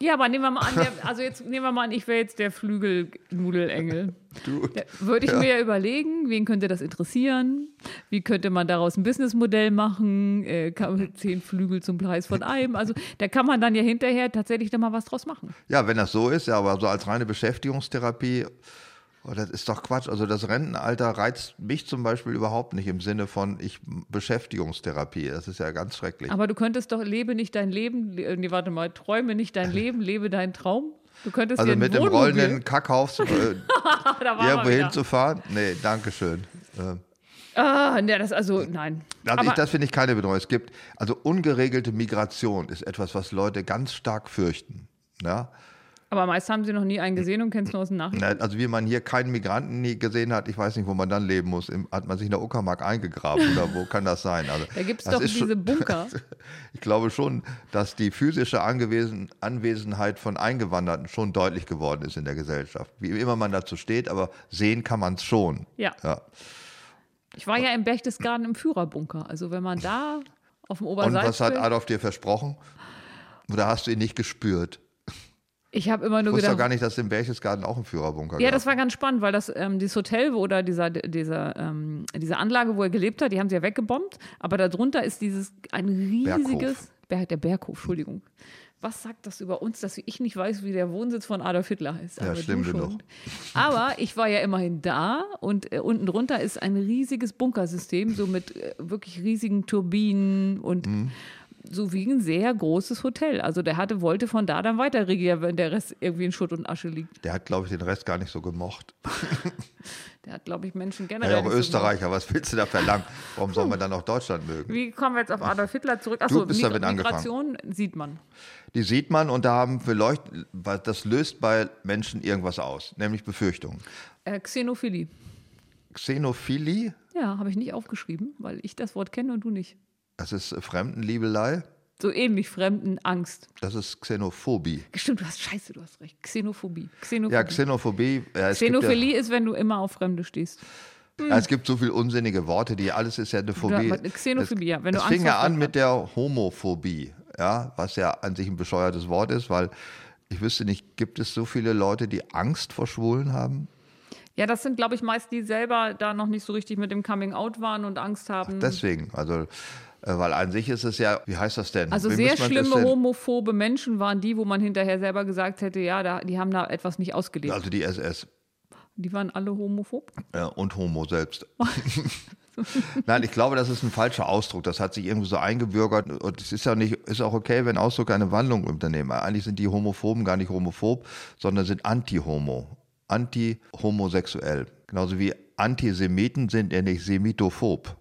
Ja, aber nehmen wir mal an, der, also jetzt nehmen wir mal an, ich wäre jetzt der Flügelnudelengel. Würde ich ja. mir ja überlegen, wen könnte das interessieren? Wie könnte man daraus ein Businessmodell machen? Äh, zehn Flügel zum Preis von einem. Also da kann man dann ja hinterher tatsächlich da mal was draus machen. Ja, wenn das so ist, ja, aber so als reine Beschäftigungstherapie Oh, das ist doch Quatsch. Also das Rentenalter reizt mich zum Beispiel überhaupt nicht im Sinne von ich Beschäftigungstherapie. Das ist ja ganz schrecklich. Aber du könntest doch lebe nicht dein Leben, äh, nee, warte mal, träume nicht dein Leben, lebe deinen Traum. Du könntest also mit dem rollenden Kackhaus äh, irgendwo hinzufahren? Nee, danke schön. Ah, ne, das also, nein. Also ich, das finde ich keine Bedrohung. Es gibt, also ungeregelte Migration ist etwas, was Leute ganz stark fürchten. Ja? Aber meist haben sie noch nie einen gesehen und kennst nur aus den Nachrichten. Also wie man hier keinen Migranten nie gesehen hat, ich weiß nicht, wo man dann leben muss. Hat man sich in der Uckermark eingegraben oder wo kann das sein? Also, da gibt es doch diese schon, Bunker. ich glaube schon, dass die physische Angewesen, Anwesenheit von Eingewanderten schon deutlich geworden ist in der Gesellschaft. Wie immer man dazu steht, aber sehen kann man es schon. Ja. ja. Ich war ja im Berchtesgaden im Führerbunker. Also wenn man da auf dem Oberseite. Und was hat Adolf dir versprochen? Oder hast du ihn nicht gespürt? Ich habe immer nur ich wusste gedacht. gar nicht, dass im Berchtesgaden auch einen Führerbunker Ja, gab. das war ganz spannend, weil das ähm, dieses Hotel oder dieser, dieser, ähm, diese Anlage, wo er gelebt hat, die haben sie ja weggebombt. Aber darunter ist dieses ein riesiges Berghof. der Berghof, Entschuldigung. Was sagt das über uns, dass ich nicht weiß, wie der Wohnsitz von Adolf Hitler ist? Ja, schlimm genug. Aber ich war ja immerhin da und äh, unten drunter ist ein riesiges Bunkersystem, so mit äh, wirklich riesigen Turbinen und mhm so wie ein sehr großes Hotel. Also der hatte, wollte von da dann weiter regieren, wenn der Rest irgendwie in Schutt und Asche liegt. Der hat, glaube ich, den Rest gar nicht so gemocht. der hat, glaube ich, Menschen generell. Ja, auch Österreicher, was willst du da verlangen? Warum soll man dann auch Deutschland mögen? Wie kommen wir jetzt auf Adolf Hitler zurück? Achso, du bist Mig damit Migration angefangen. sieht man. Die sieht man und da haben vielleicht, das löst bei Menschen irgendwas aus, nämlich Befürchtungen. Äh, Xenophilie. Xenophilie? Ja, habe ich nicht aufgeschrieben, weil ich das Wort kenne und du nicht. Das ist Fremdenliebelei. So ähnlich Fremdenangst. Das ist Xenophobie. Stimmt, du hast scheiße, du hast recht. Xenophobie. Xenophobie. Ja, Xenophobie. Ja, Xenophilie ja, ist, wenn du immer auf Fremde stehst. Hm. Ja, es gibt so viele unsinnige Worte, die alles ist ja eine Phobie. Ja, Xenophobie, ja. Wenn es fing ja an mit der Homophobie, ja, was ja an sich ein bescheuertes Wort ist, weil ich wüsste nicht, gibt es so viele Leute, die Angst vor Schwulen haben? Ja, das sind, glaube ich, meist die selber da noch nicht so richtig mit dem Coming Out waren und Angst haben. Ach, deswegen, also äh, weil an sich ist es ja, wie heißt das denn? Also wie sehr schlimme homophobe Menschen waren die, wo man hinterher selber gesagt hätte, ja, da, die haben da etwas nicht ausgelebt. Also die SS. Die waren alle homophob? Ja, und homo selbst. Nein, ich glaube, das ist ein falscher Ausdruck. Das hat sich irgendwie so eingebürgert. Und es ist ja nicht, ist auch okay, wenn Ausdruck eine Wandlung unternehmen. Eigentlich sind die Homophoben gar nicht homophob, sondern sind anti-homo, anti-homosexuell. Genauso wie Antisemiten sind ja nicht semitophob,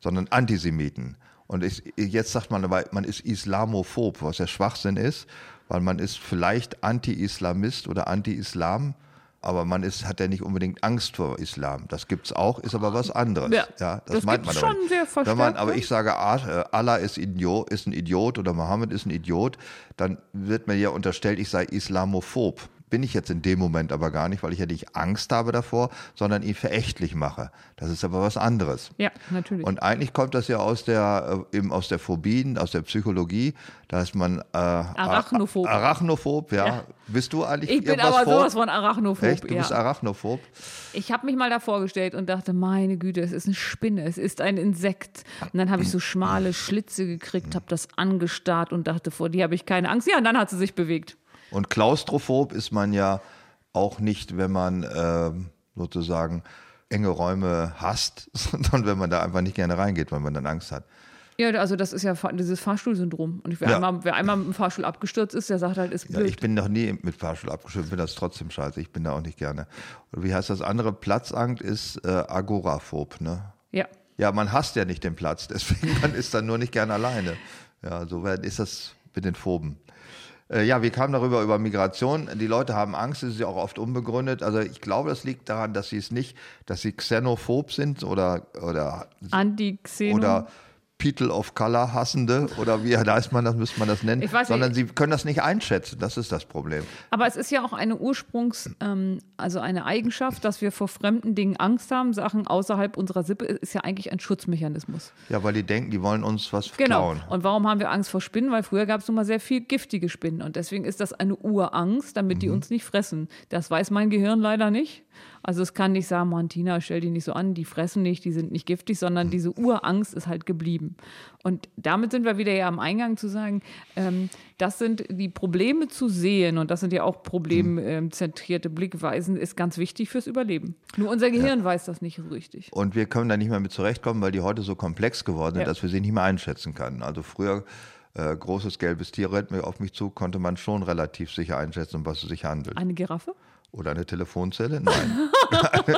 sondern Antisemiten. Und ich, jetzt sagt man man ist islamophob, was ja Schwachsinn ist, weil man ist vielleicht Anti-Islamist oder Anti-Islam, aber man ist, hat ja nicht unbedingt Angst vor Islam. Das gibt es auch, ist aber was anderes. Ja, ja das, das meint man schon aber sehr verstärkt. Man, aber ich sage, äh, Allah ist, Idiot, ist ein Idiot oder Mohammed ist ein Idiot, dann wird mir ja unterstellt, ich sei islamophob bin ich jetzt in dem Moment aber gar nicht, weil ich ja nicht Angst habe davor, sondern ihn verächtlich mache. Das ist aber was anderes. Ja, natürlich. Und eigentlich kommt das ja aus der, äh, eben aus der Phobien, aus der Psychologie. Da ist man äh, Arachnophob. Arachnophob, ja. ja. Bist du eigentlich Ich bin aber vor? sowas von Arachnophob. Echt? Du ja. bist Arachnophob? Ich habe mich mal da vorgestellt und dachte, meine Güte, es ist eine Spinne, es ist ein Insekt. Und dann habe ich so schmale Schlitze gekriegt, habe das angestarrt und dachte, vor die habe ich keine Angst. Ja, und dann hat sie sich bewegt. Und klaustrophob ist man ja auch nicht, wenn man äh, sozusagen enge Räume hasst, sondern wenn man da einfach nicht gerne reingeht, weil man dann Angst hat. Ja, also das ist ja dieses Fahrstuhlsyndrom. Und wer, ja. einmal, wer einmal mit dem Fahrstuhl abgestürzt ist, der sagt halt, ist blöd. Ja, ich bin noch nie mit Fahrstuhl abgestürzt, finde das trotzdem scheiße. Ich bin da auch nicht gerne. Und wie heißt das andere? Platzangst ist äh, agoraphob, ne? Ja. Ja, man hasst ja nicht den Platz, deswegen man ist dann nur nicht gerne alleine. Ja, so ist das mit den Phoben. Äh, ja, wir kamen darüber über Migration. Die Leute haben Angst, es ist ja auch oft unbegründet. Also ich glaube, das liegt daran, dass sie es nicht, dass sie xenophob sind oder oder Anti-Xeno. oder People of Color Hassende oder wie heißt man das, müsste man das nennen, sondern nicht. sie können das nicht einschätzen. Das ist das Problem. Aber es ist ja auch eine Ursprungs-, ähm, also eine Eigenschaft, dass wir vor fremden Dingen Angst haben. Sachen außerhalb unserer Sippe ist ja eigentlich ein Schutzmechanismus. Ja, weil die denken, die wollen uns was genau. Genau. Und warum haben wir Angst vor Spinnen? Weil früher gab es nun mal sehr viel giftige Spinnen. Und deswegen ist das eine Urangst, damit mhm. die uns nicht fressen. Das weiß mein Gehirn leider nicht. Also es kann nicht sagen, Martina, stell die nicht so an, die fressen nicht, die sind nicht giftig, sondern diese Urangst ist halt geblieben. Und damit sind wir wieder ja am Eingang zu sagen, ähm, das sind die Probleme zu sehen und das sind ja auch problemzentrierte Blickweisen, ist ganz wichtig fürs Überleben. Nur unser Gehirn ja. weiß das nicht so richtig. Und wir können da nicht mehr mit zurechtkommen, weil die heute so komplex geworden sind, ja. dass wir sie nicht mehr einschätzen können. Also früher äh, großes gelbes Tier rennt mir auf mich zu, konnte man schon relativ sicher einschätzen, um was es sich handelt. Eine Giraffe? Oder eine Telefonzelle? Nein.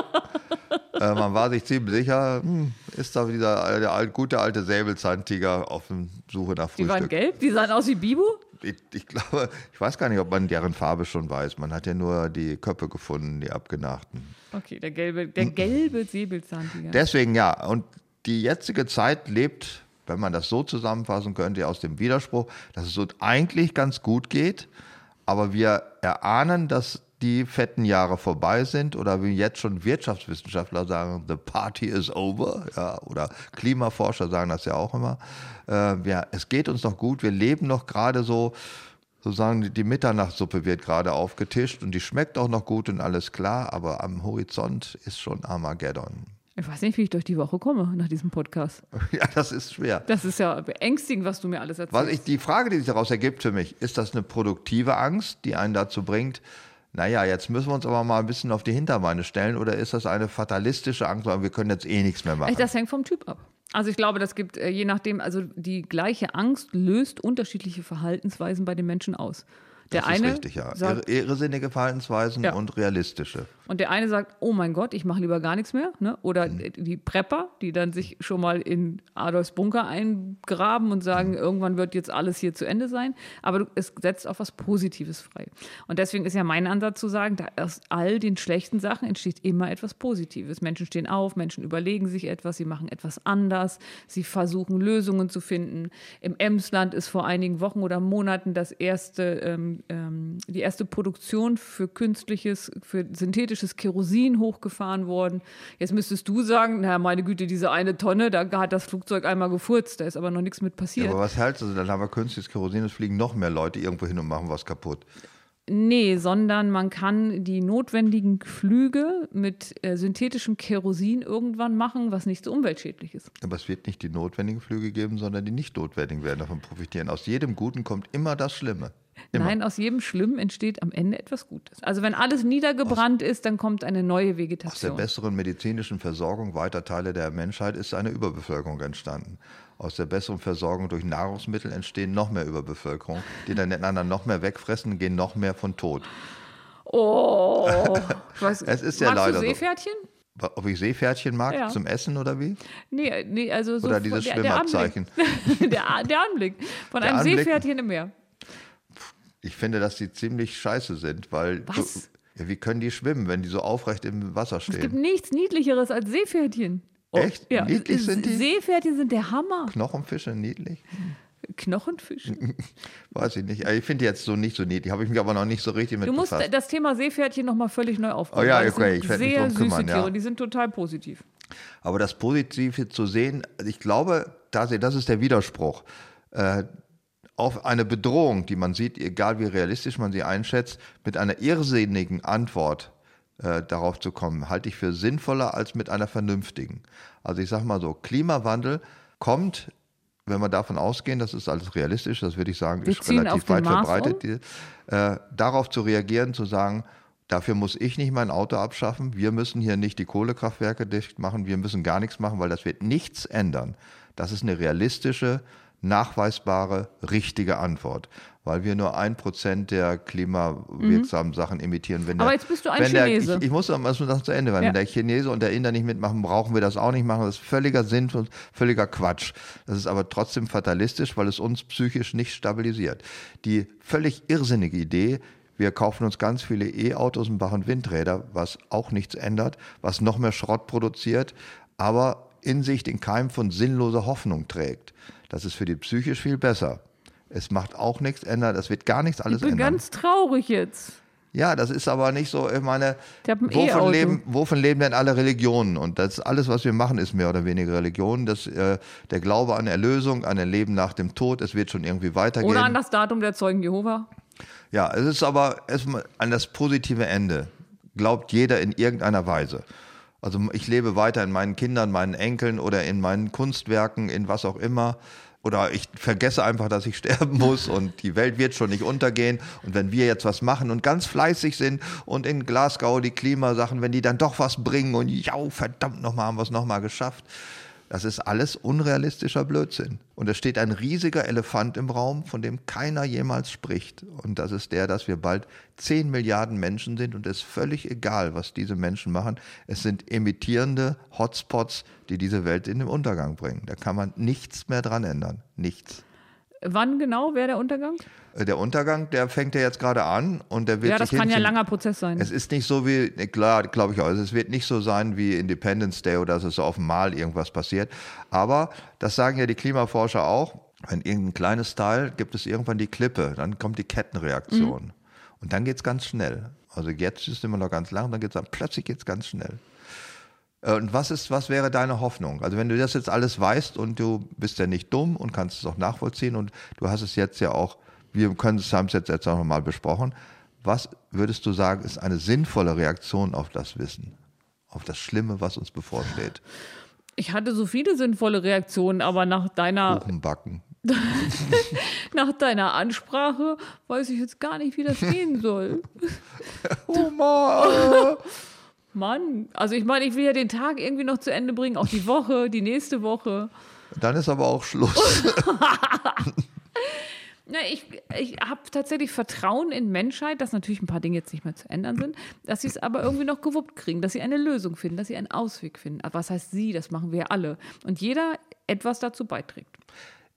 äh, man war sich ziemlich sicher, hm, ist da wieder der alt, gute alte Säbelzahntiger auf der Suche nach Frühstück. Die waren gelb? Die sahen aus wie Bibu? Ich, ich, glaube, ich weiß gar nicht, ob man deren Farbe schon weiß. Man hat ja nur die Köpfe gefunden, die abgenagten. Okay, der gelbe, der gelbe Säbelzahntiger. Deswegen ja. Und die jetzige Zeit lebt, wenn man das so zusammenfassen könnte, aus dem Widerspruch, dass es uns eigentlich ganz gut geht, aber wir erahnen, dass die fetten Jahre vorbei sind oder wie jetzt schon Wirtschaftswissenschaftler sagen, the party is over, ja, oder Klimaforscher sagen das ja auch immer. Äh, ja, es geht uns noch gut, wir leben noch gerade so, sozusagen die Mitternachtssuppe wird gerade aufgetischt und die schmeckt auch noch gut und alles klar, aber am Horizont ist schon Armageddon. Ich weiß nicht, wie ich durch die Woche komme nach diesem Podcast. Ja, das ist schwer. Das ist ja beängstigend, was du mir alles erzählst. Was ich, die Frage, die sich daraus ergibt für mich, ist das eine produktive Angst, die einen dazu bringt, naja, jetzt müssen wir uns aber mal ein bisschen auf die Hinterbeine stellen oder ist das eine fatalistische Angst, weil wir können jetzt eh nichts mehr machen? Das hängt vom Typ ab. Also ich glaube, das gibt äh, je nachdem, also die gleiche Angst löst unterschiedliche Verhaltensweisen bei den Menschen aus. Der das eine ist richtig, ja. Sagt, irrsinnige Verhaltensweisen ja. und realistische. Und der eine sagt, oh mein Gott, ich mache lieber gar nichts mehr. Ne? Oder mhm. die Prepper, die dann sich schon mal in Adolfs Bunker eingraben und sagen, mhm. irgendwann wird jetzt alles hier zu Ende sein. Aber es setzt auf was Positives frei. Und deswegen ist ja mein Ansatz zu sagen, aus all den schlechten Sachen entsteht immer etwas Positives. Menschen stehen auf, Menschen überlegen sich etwas, sie machen etwas anders, sie versuchen Lösungen zu finden. Im Emsland ist vor einigen Wochen oder Monaten das erste ähm, ähm, die erste Produktion für künstliches, für synthetisches Kerosin hochgefahren worden. Jetzt müsstest du sagen, na meine Güte, diese eine Tonne, da hat das Flugzeug einmal gefurzt, da ist aber noch nichts mit passiert. Ja, aber was hältst du? Dann haben wir künstliches Kerosin, es fliegen noch mehr Leute irgendwo hin und machen was kaputt. Nee, sondern man kann die notwendigen Flüge mit äh, synthetischem Kerosin irgendwann machen, was nicht so umweltschädlich ist. Aber es wird nicht die notwendigen Flüge geben, sondern die nicht notwendigen werden davon profitieren. Aus jedem Guten kommt immer das Schlimme. Immer. Nein, aus jedem Schlimmen entsteht am Ende etwas Gutes. Also wenn alles niedergebrannt aus, ist, dann kommt eine neue Vegetation. Aus der besseren medizinischen Versorgung weiter Teile der Menschheit ist eine Überbevölkerung entstanden. Aus der besseren Versorgung durch Nahrungsmittel entstehen noch mehr Überbevölkerung, die dann einander noch mehr wegfressen, gehen noch mehr von Tod. Oh, was, es ist ja leider du Seepferdchen? So. Ob ich Seepferdchen mag ja. zum Essen oder wie? Nee, nee also so Oder dieses der, Schwimmabzeichen. Der Anblick, der, der Anblick von einem Anblick, Seepferdchen im Meer. Ich finde, dass die ziemlich scheiße sind, weil. Was? Du, ja, wie können die schwimmen, wenn die so aufrecht im Wasser stehen? Es gibt nichts Niedlicheres als Seepferdchen. Oh, Echt? Ja. Niedlich sind die? Seepferdchen sind der Hammer. Knochenfische niedlich? Knochenfische? Weiß ich nicht. Ich finde die jetzt so nicht so niedlich. Habe ich mich aber noch nicht so richtig mit Du musst befasst. das Thema Seepferdchen nochmal völlig neu aufbauen. Oh ja, okay. Ich werde mich drum kümmern. Tiere. Ja. Die sind total positiv. Aber das Positive zu sehen, ich glaube, das ist der Widerspruch. Äh, auf eine Bedrohung, die man sieht, egal wie realistisch man sie einschätzt, mit einer irrsinnigen Antwort äh, darauf zu kommen, halte ich für sinnvoller als mit einer vernünftigen. Also ich sage mal so, Klimawandel kommt, wenn wir davon ausgehen, das ist alles realistisch, das würde ich sagen, ist relativ weit verbreitet, die, äh, darauf zu reagieren, zu sagen, Dafür muss ich nicht mein Auto abschaffen. Wir müssen hier nicht die Kohlekraftwerke dicht machen. Wir müssen gar nichts machen, weil das wird nichts ändern. Das ist eine realistische nachweisbare, richtige Antwort, weil wir nur ein Prozent der klimawirksamen mhm. Sachen emittieren. Wenn der, Aber jetzt bist du ein Chinese. Der, ich, ich muss das zu Ende, weil ja. wenn der Chinese und der Inder nicht mitmachen, brauchen wir das auch nicht machen. Das ist völliger Sinn und völliger Quatsch. Das ist aber trotzdem fatalistisch, weil es uns psychisch nicht stabilisiert. Die völlig irrsinnige Idee, wir kaufen uns ganz viele E-Autos und machen Windräder, was auch nichts ändert, was noch mehr Schrott produziert, aber in sich den Keim von sinnloser Hoffnung trägt. Das ist für die Psyche viel besser. Es macht auch nichts ändern, es wird gar nichts alles ich bin ändern. ganz traurig jetzt. Ja, das ist aber nicht so, ich meine, wovon E-Auto. leben, wovon leben denn alle Religionen? Und das alles, was wir machen, ist mehr oder weniger Religion. Das, äh, der Glaube an Erlösung, an ein Leben nach dem Tod, es wird schon irgendwie weitergehen. Oder an das Datum der Zeugen Jehova. Ja, es ist aber erstmal an das positive Ende. Glaubt jeder in irgendeiner Weise. Also ich lebe weiter in meinen Kindern, meinen Enkeln oder in meinen Kunstwerken, in was auch immer. Oder ich vergesse einfach, dass ich sterben muss und die Welt wird schon nicht untergehen. Und wenn wir jetzt was machen und ganz fleißig sind und in Glasgow die Klimasachen, wenn die dann doch was bringen und ja, verdammt nochmal, haben wir es nochmal geschafft. Das ist alles unrealistischer Blödsinn. Und es steht ein riesiger Elefant im Raum, von dem keiner jemals spricht. Und das ist der, dass wir bald 10 Milliarden Menschen sind und es ist völlig egal, was diese Menschen machen. Es sind emittierende Hotspots, die diese Welt in den Untergang bringen. Da kann man nichts mehr dran ändern. Nichts. Wann genau wäre der Untergang? Äh, Der Untergang, der fängt ja jetzt gerade an und der wird Ja, das sich kann ja ein langer Prozess sein. Es ist nicht so wie, klar, glaube ich auch, es wird nicht so sein wie Independence Day oder dass es so auf dem Mal irgendwas passiert. Aber das sagen ja die Klimaforscher auch. Wenn irgendein kleines Teil gibt es irgendwann die Klippe, dann kommt die Kettenreaktion. Und dann geht es ganz schnell. Also jetzt ist immer noch ganz lang, dann geht es dann plötzlich geht's ganz schnell. Äh, Und was ist, was wäre deine Hoffnung? Also wenn du das jetzt alles weißt und du bist ja nicht dumm und kannst es auch nachvollziehen und du hast es jetzt ja auch, wir können es haben es jetzt, jetzt auch nochmal besprochen. Was würdest du sagen, ist eine sinnvolle Reaktion auf das Wissen? Auf das Schlimme, was uns bevorsteht? Ich hatte so viele sinnvolle Reaktionen, aber nach deiner, Kuchen backen. nach deiner Ansprache weiß ich jetzt gar nicht, wie das gehen soll. Oma! Mann, also ich meine, ich will ja den Tag irgendwie noch zu Ende bringen, auch die Woche, die nächste Woche. Dann ist aber auch Schluss. Ja, ich ich habe tatsächlich Vertrauen in Menschheit, dass natürlich ein paar Dinge jetzt nicht mehr zu ändern sind, dass sie es aber irgendwie noch gewuppt kriegen, dass sie eine Lösung finden, dass sie einen Ausweg finden. Aber was heißt sie? Das machen wir alle. Und jeder etwas dazu beiträgt.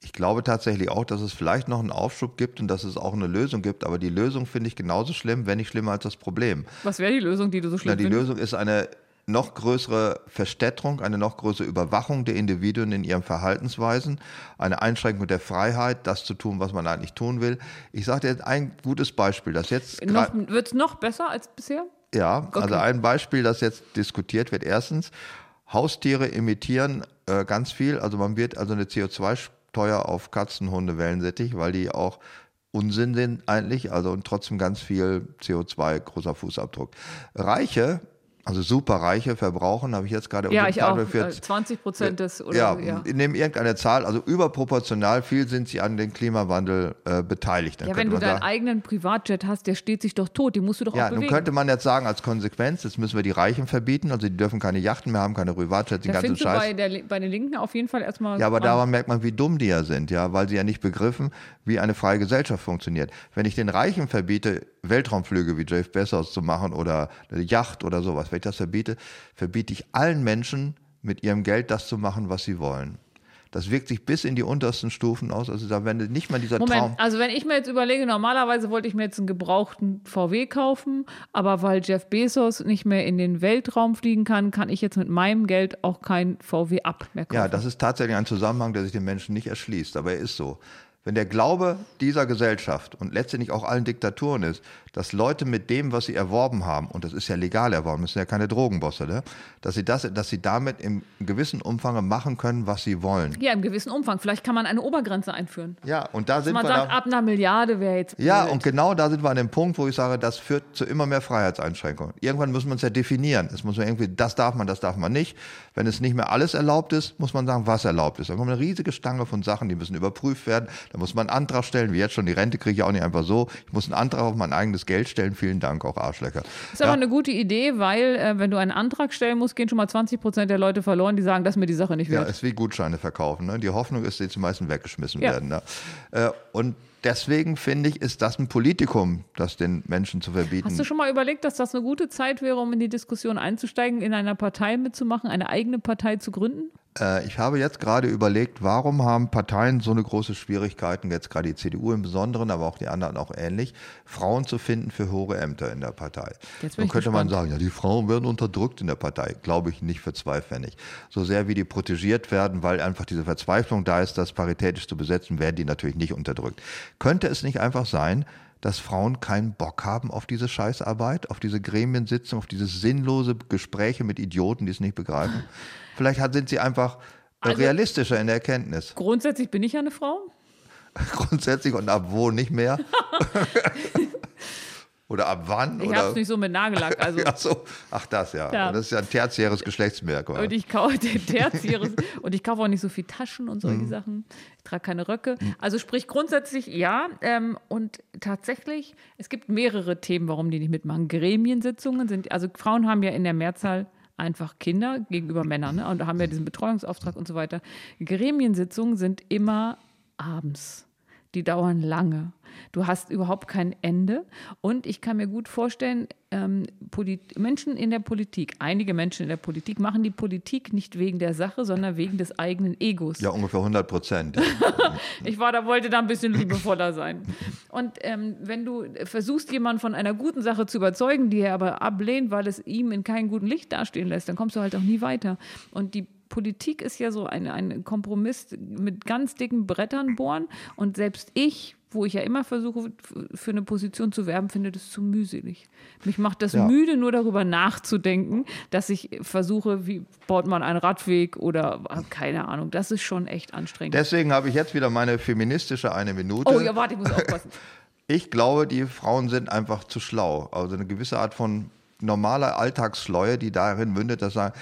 Ich glaube tatsächlich auch, dass es vielleicht noch einen Aufschub gibt und dass es auch eine Lösung gibt. Aber die Lösung finde ich genauso schlimm, wenn nicht schlimmer als das Problem. Was wäre die Lösung, die du so Na, schlimm die findest? Lösung ist eine noch größere Verstädterung, eine noch größere Überwachung der Individuen in ihren Verhaltensweisen, eine Einschränkung der Freiheit, das zu tun, was man eigentlich tun will. Ich sage dir jetzt ein gutes Beispiel, das jetzt Wird es noch besser als bisher? ja, also Okay. ein Beispiel, das jetzt diskutiert wird. Erstens, Haustiere emittieren äh, ganz viel. Also man wird also eine CO2-Steuer auf Katzen, Hunde, Wellensittich, weil die auch Unsinn sind eigentlich, also und trotzdem ganz viel CO2, großer Fußabdruck. Reiche, also superreiche verbrauchen, habe ich jetzt gerade Ja, ich auch. für Äh, 20 Prozent des oder ja, ja. nehmen irgendeine Zahl, also überproportional viel sind sie an dem Klimawandel äh, beteiligt. Dann Ja, wenn du deinen sagen, eigenen Privatjet hast, der steht sich doch tot, die musst du doch ja, auch nun bewegen. könnte man jetzt sagen, als Konsequenz, jetzt müssen wir die Reichen verbieten, also die dürfen keine Yachten mehr haben, keine Privatjets, den da ganzen Scheiß. bei, der, bei den Linken auf jeden Fall erstmal. Ja, aber dran. daran merkt man, wie dumm die ja sind, ja, weil sie ja nicht begriffen, wie eine freie Gesellschaft funktioniert. Wenn ich den Reichen verbiete, Weltraumflüge wie Jeff Bezos zu machen oder eine Yacht oder sowas, wenn ich das verbiete, verbiete ich allen Menschen mit ihrem Geld das zu machen, was sie wollen. Das wirkt sich bis in die untersten Stufen aus. Also da wenn nicht mal dieser Moment, Traum. also wenn ich mir jetzt überlege, normalerweise wollte ich mir jetzt einen gebrauchten VW kaufen, aber weil Jeff Bezos nicht mehr in den Weltraum fliegen kann, kann ich jetzt mit meinem Geld auch kein VW ab mehr kaufen. Ja, das ist tatsächlich ein Zusammenhang, der sich den Menschen nicht erschließt, aber er ist so. Wenn der Glaube dieser Gesellschaft und letztendlich auch allen Diktaturen ist, dass Leute mit dem, was sie erworben haben, und das ist ja legal erworben, das sind ja keine Drogenbosse, ne? dass, sie das, dass sie damit im gewissen Umfang machen können, was sie wollen. Ja, im gewissen Umfang. Vielleicht kann man eine Obergrenze einführen. Ja, und da sind Man wir sagt, da, ab einer Milliarde wäre jetzt. Ja, blöd. und genau da sind wir an dem Punkt, wo ich sage, das führt zu immer mehr Freiheitseinschränkungen. Irgendwann muss man es ja definieren. Es muss man irgendwie, das darf man, das darf man nicht. Wenn es nicht mehr alles erlaubt ist, muss man sagen, was erlaubt ist. Dann kommt eine riesige Stange von Sachen, die müssen überprüft werden. Da muss man einen Antrag stellen, wie jetzt schon. Die Rente kriege ich auch nicht einfach so. Ich muss einen Antrag auf mein eigenes Geld stellen. Vielen Dank, auch Arschlecker. ist aber eine gute Idee, weil, äh, wenn du einen Antrag stellen musst, gehen schon mal 20 Prozent der Leute verloren, die sagen, das ist mir die Sache nicht Ja, wert. ist wie Gutscheine verkaufen. Ne? Die Hoffnung ist, dass die meisten weggeschmissen Ja. werden. Ne? Äh, und deswegen finde ich, ist das ein Politikum, das den Menschen zu verbieten. Hast du schon mal überlegt, dass das eine gute Zeit wäre, um in die Diskussion einzusteigen, in einer Partei mitzumachen, eine eigene Partei zu gründen? Äh, ich habe jetzt gerade überlegt, warum haben Parteien so eine große Schwierigkeiten, jetzt gerade die CDU im Besonderen, aber auch die anderen auch ähnlich, Frauen zu finden für hohe Ämter in der Partei. Jetzt Dann könnte man sagen, ja, die Frauen werden unterdrückt in der Partei. Glaube ich nicht für zwei Pfennig. So sehr wie die protegiert werden, weil einfach diese Verzweiflung da ist, das paritätisch zu besetzen, werden die natürlich nicht unterdrückt. Könnte es nicht einfach sein, dass Frauen keinen Bock haben auf diese Scheißarbeit, auf diese Gremiensitzung, auf diese sinnlose Gespräche mit Idioten, die es nicht begreifen? Vielleicht sind sie einfach also, realistischer in der Erkenntnis. Grundsätzlich bin ich ja eine Frau. grundsätzlich und ab wo nicht mehr? Oder ab wann? Ich habe es nicht so mit Nagellack. Also. ach, so. ach, das ja. ja. das ist ja ein tertiäres Geschlechtsmerkmal. Und ich kaufe tertiäres und ich kaufe auch nicht so viel Taschen und solche mhm. Sachen. Ich trage keine Röcke. Mhm. Also sprich grundsätzlich ja. Ähm, und tatsächlich, es gibt mehrere Themen, warum die nicht mitmachen. Gremiensitzungen sind, also Frauen haben ja in der Mehrzahl einfach Kinder gegenüber Männern ne? und haben ja diesen Betreuungsauftrag und so weiter. Gremiensitzungen sind immer abends. Die dauern lange. Du hast überhaupt kein Ende. Und ich kann mir gut vorstellen, ähm, Menschen in der Politik, einige Menschen in der Politik machen die Politik nicht wegen der Sache, sondern wegen des eigenen Egos. Ja, ungefähr 100 Prozent. ich war da, wollte da ein bisschen liebevoller sein. Und ähm, wenn du versuchst, jemanden von einer guten Sache zu überzeugen, die er aber ablehnt, weil es ihm in keinem guten Licht dastehen lässt, dann kommst du halt auch nie weiter. Und die Politik ist ja so ein, ein Kompromiss mit ganz dicken Brettern bohren. Und selbst ich, wo ich ja immer versuche, für eine Position zu werben, finde das zu mühselig. Mich macht das ja. müde, nur darüber nachzudenken, dass ich versuche, wie baut man einen Radweg oder keine Ahnung. Das ist schon echt anstrengend. Deswegen habe ich jetzt wieder meine feministische eine Minute. Oh ja, warte, ich muss aufpassen. Ich glaube, die Frauen sind einfach zu schlau. Also eine gewisse Art von normaler Alltagsschleue, die darin mündet, dass sagen,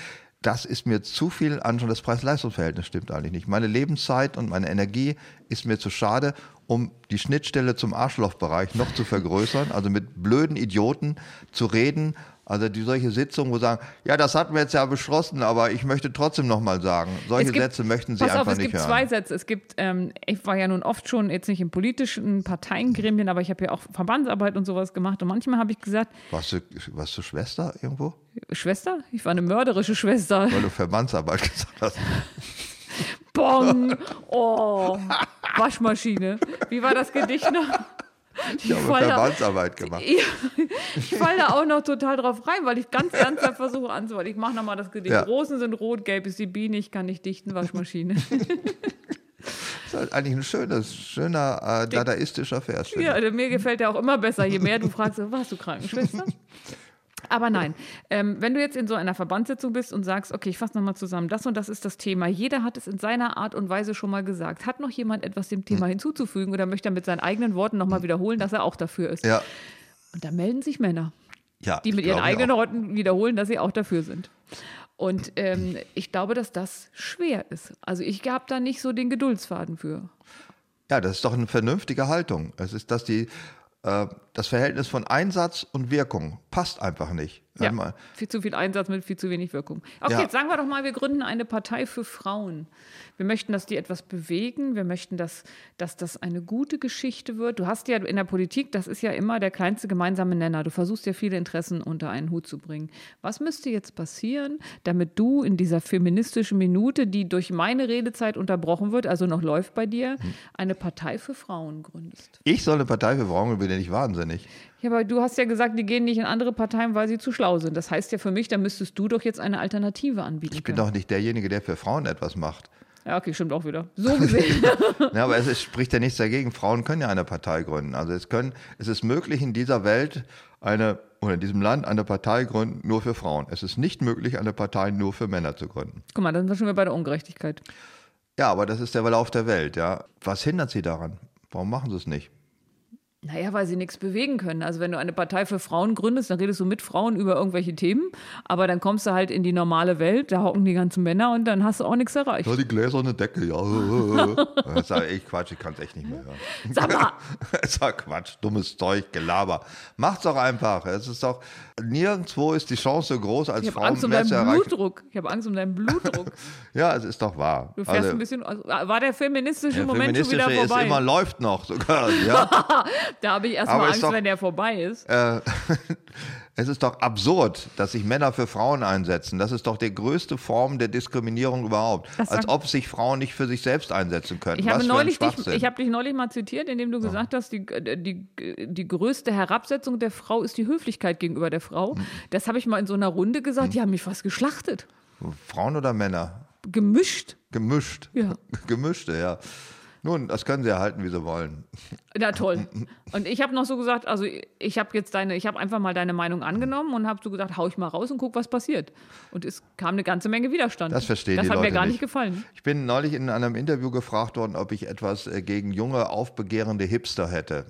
das ist mir zu viel an schon das Preis-Leistungs-Verhältnis stimmt eigentlich nicht. Meine Lebenszeit und meine Energie ist mir zu schade, um die Schnittstelle zum Arschlochbereich noch zu vergrößern, also mit blöden Idioten zu reden. Also die solche Sitzungen, wo sagen, ja, das hatten wir jetzt ja beschlossen, aber ich möchte trotzdem noch mal sagen, solche gibt, Sätze möchten Sie einfach auf, nicht hören. Es gibt zwei Sätze. Es gibt, ähm, ich war ja nun oft schon jetzt nicht in politischen Parteiengremien, aber ich habe ja auch Verbandsarbeit und sowas gemacht und manchmal habe ich gesagt, warst du, warst du Schwester irgendwo? Schwester? Ich war eine mörderische Schwester. Weil du Verbandsarbeit gesagt hast. Bong! Oh, Waschmaschine. Wie war das Gedicht noch? Ich habe Verbandsarbeit gemacht. ich falle da auch noch total drauf rein, weil ich ganz ernsthaft versuche anzuwenden. Ich mache nochmal das Gedicht. Ja. Rosen sind rot, gelb ist die Biene, ich kann nicht dichten, Waschmaschine. Das ist halt eigentlich ein schönes, schöner, äh, dadaistischer Vers. Ja, mir gefällt der auch immer besser, je mehr du fragst, warst du Krankenschwester? Aber nein, ähm, wenn du jetzt in so einer Verbandssitzung bist und sagst, okay, ich fasse nochmal zusammen, das und das ist das Thema, jeder hat es in seiner Art und Weise schon mal gesagt. Hat noch jemand etwas dem Thema hm. hinzuzufügen oder möchte er mit seinen eigenen Worten nochmal hm. wiederholen, dass er auch dafür ist? Ja. Und da melden sich Männer, ja, die mit ihren eigenen Worten wiederholen, dass sie auch dafür sind. Und ähm, ich glaube, dass das schwer ist. Also ich habe da nicht so den Geduldsfaden für. Ja, das ist doch eine vernünftige Haltung. Es ist, dass die äh, das Verhältnis von Einsatz und Wirkung passt einfach nicht. Ja, viel zu viel Einsatz mit viel zu wenig Wirkung. Okay, ja. jetzt sagen wir doch mal, wir gründen eine Partei für Frauen. Wir möchten, dass die etwas bewegen. Wir möchten, dass, dass das eine gute Geschichte wird. Du hast ja in der Politik, das ist ja immer der kleinste gemeinsame Nenner. Du versuchst ja viele Interessen unter einen Hut zu bringen. Was müsste jetzt passieren, damit du in dieser feministischen Minute, die durch meine Redezeit unterbrochen wird, also noch läuft bei dir, hm. eine Partei für Frauen gründest? Ich soll eine Partei für Frauen gründen, bin ja nicht wahnsinnig. Ja, aber du hast ja gesagt, die gehen nicht in andere Parteien, weil sie zu schlau sind. Das heißt ja für mich, da müsstest du doch jetzt eine Alternative anbieten. Ich bin können. doch nicht derjenige, der für Frauen etwas macht. Ja, okay, stimmt auch wieder. So gesehen. ja, aber es ist, spricht ja nichts dagegen. Frauen können ja eine Partei gründen. Also es, können, es ist möglich, in dieser Welt eine, oder in diesem Land eine Partei gründen, nur für Frauen. Es ist nicht möglich, eine Partei nur für Männer zu gründen. Guck mal, dann sind wir bei der Ungerechtigkeit. Ja, aber das ist der Verlauf der Welt, ja. Was hindert sie daran? Warum machen sie es nicht? Naja, weil sie nichts bewegen können. Also wenn du eine Partei für Frauen gründest, dann redest du mit Frauen über irgendwelche Themen, aber dann kommst du halt in die normale Welt, da hocken die ganzen Männer und dann hast du auch nichts erreicht. Ja, die gläserne Decke, ja. das ist echt Quatsch, ich kann es echt nicht mehr hören. Sag mal. es war Quatsch, dummes Zeug, Gelaber. Macht's doch einfach. Es ist doch, nirgendwo ist die Chance so groß, als ich Frau Angst um deinen Blutdruck. Ich habe Angst um deinen Blutdruck. ja, es ist doch wahr. Du fährst also, ein bisschen, also, war der feministische der Moment feministische schon wieder vorbei? Ist immer läuft noch sogar, ja. Da habe ich erstmal Angst, doch, wenn der vorbei ist. Äh, es ist doch absurd, dass sich Männer für Frauen einsetzen. Das ist doch die größte Form der Diskriminierung überhaupt. Als ob sich Frauen nicht für sich selbst einsetzen können. Ich habe, neulich dich, ich habe dich neulich mal zitiert, indem du gesagt hast, die, die, die größte Herabsetzung der Frau ist die Höflichkeit gegenüber der Frau. Hm. Das habe ich mal in so einer Runde gesagt. Hm. Die haben mich fast geschlachtet. Frauen oder Männer? Gemischt. Gemischt. Ja. Gemischte, ja. Nun, das können sie erhalten, wie sie wollen. Ja, toll. Und ich habe noch so gesagt, also ich habe jetzt deine, ich habe einfach mal deine Meinung angenommen und habe so gesagt, hau ich mal raus und guck, was passiert. Und es kam eine ganze Menge Widerstand. Das verstehen das die Leute Das hat mir gar nicht. nicht gefallen. Ich bin neulich in einem Interview gefragt worden, ob ich etwas äh, gegen junge, aufbegehrende Hipster hätte.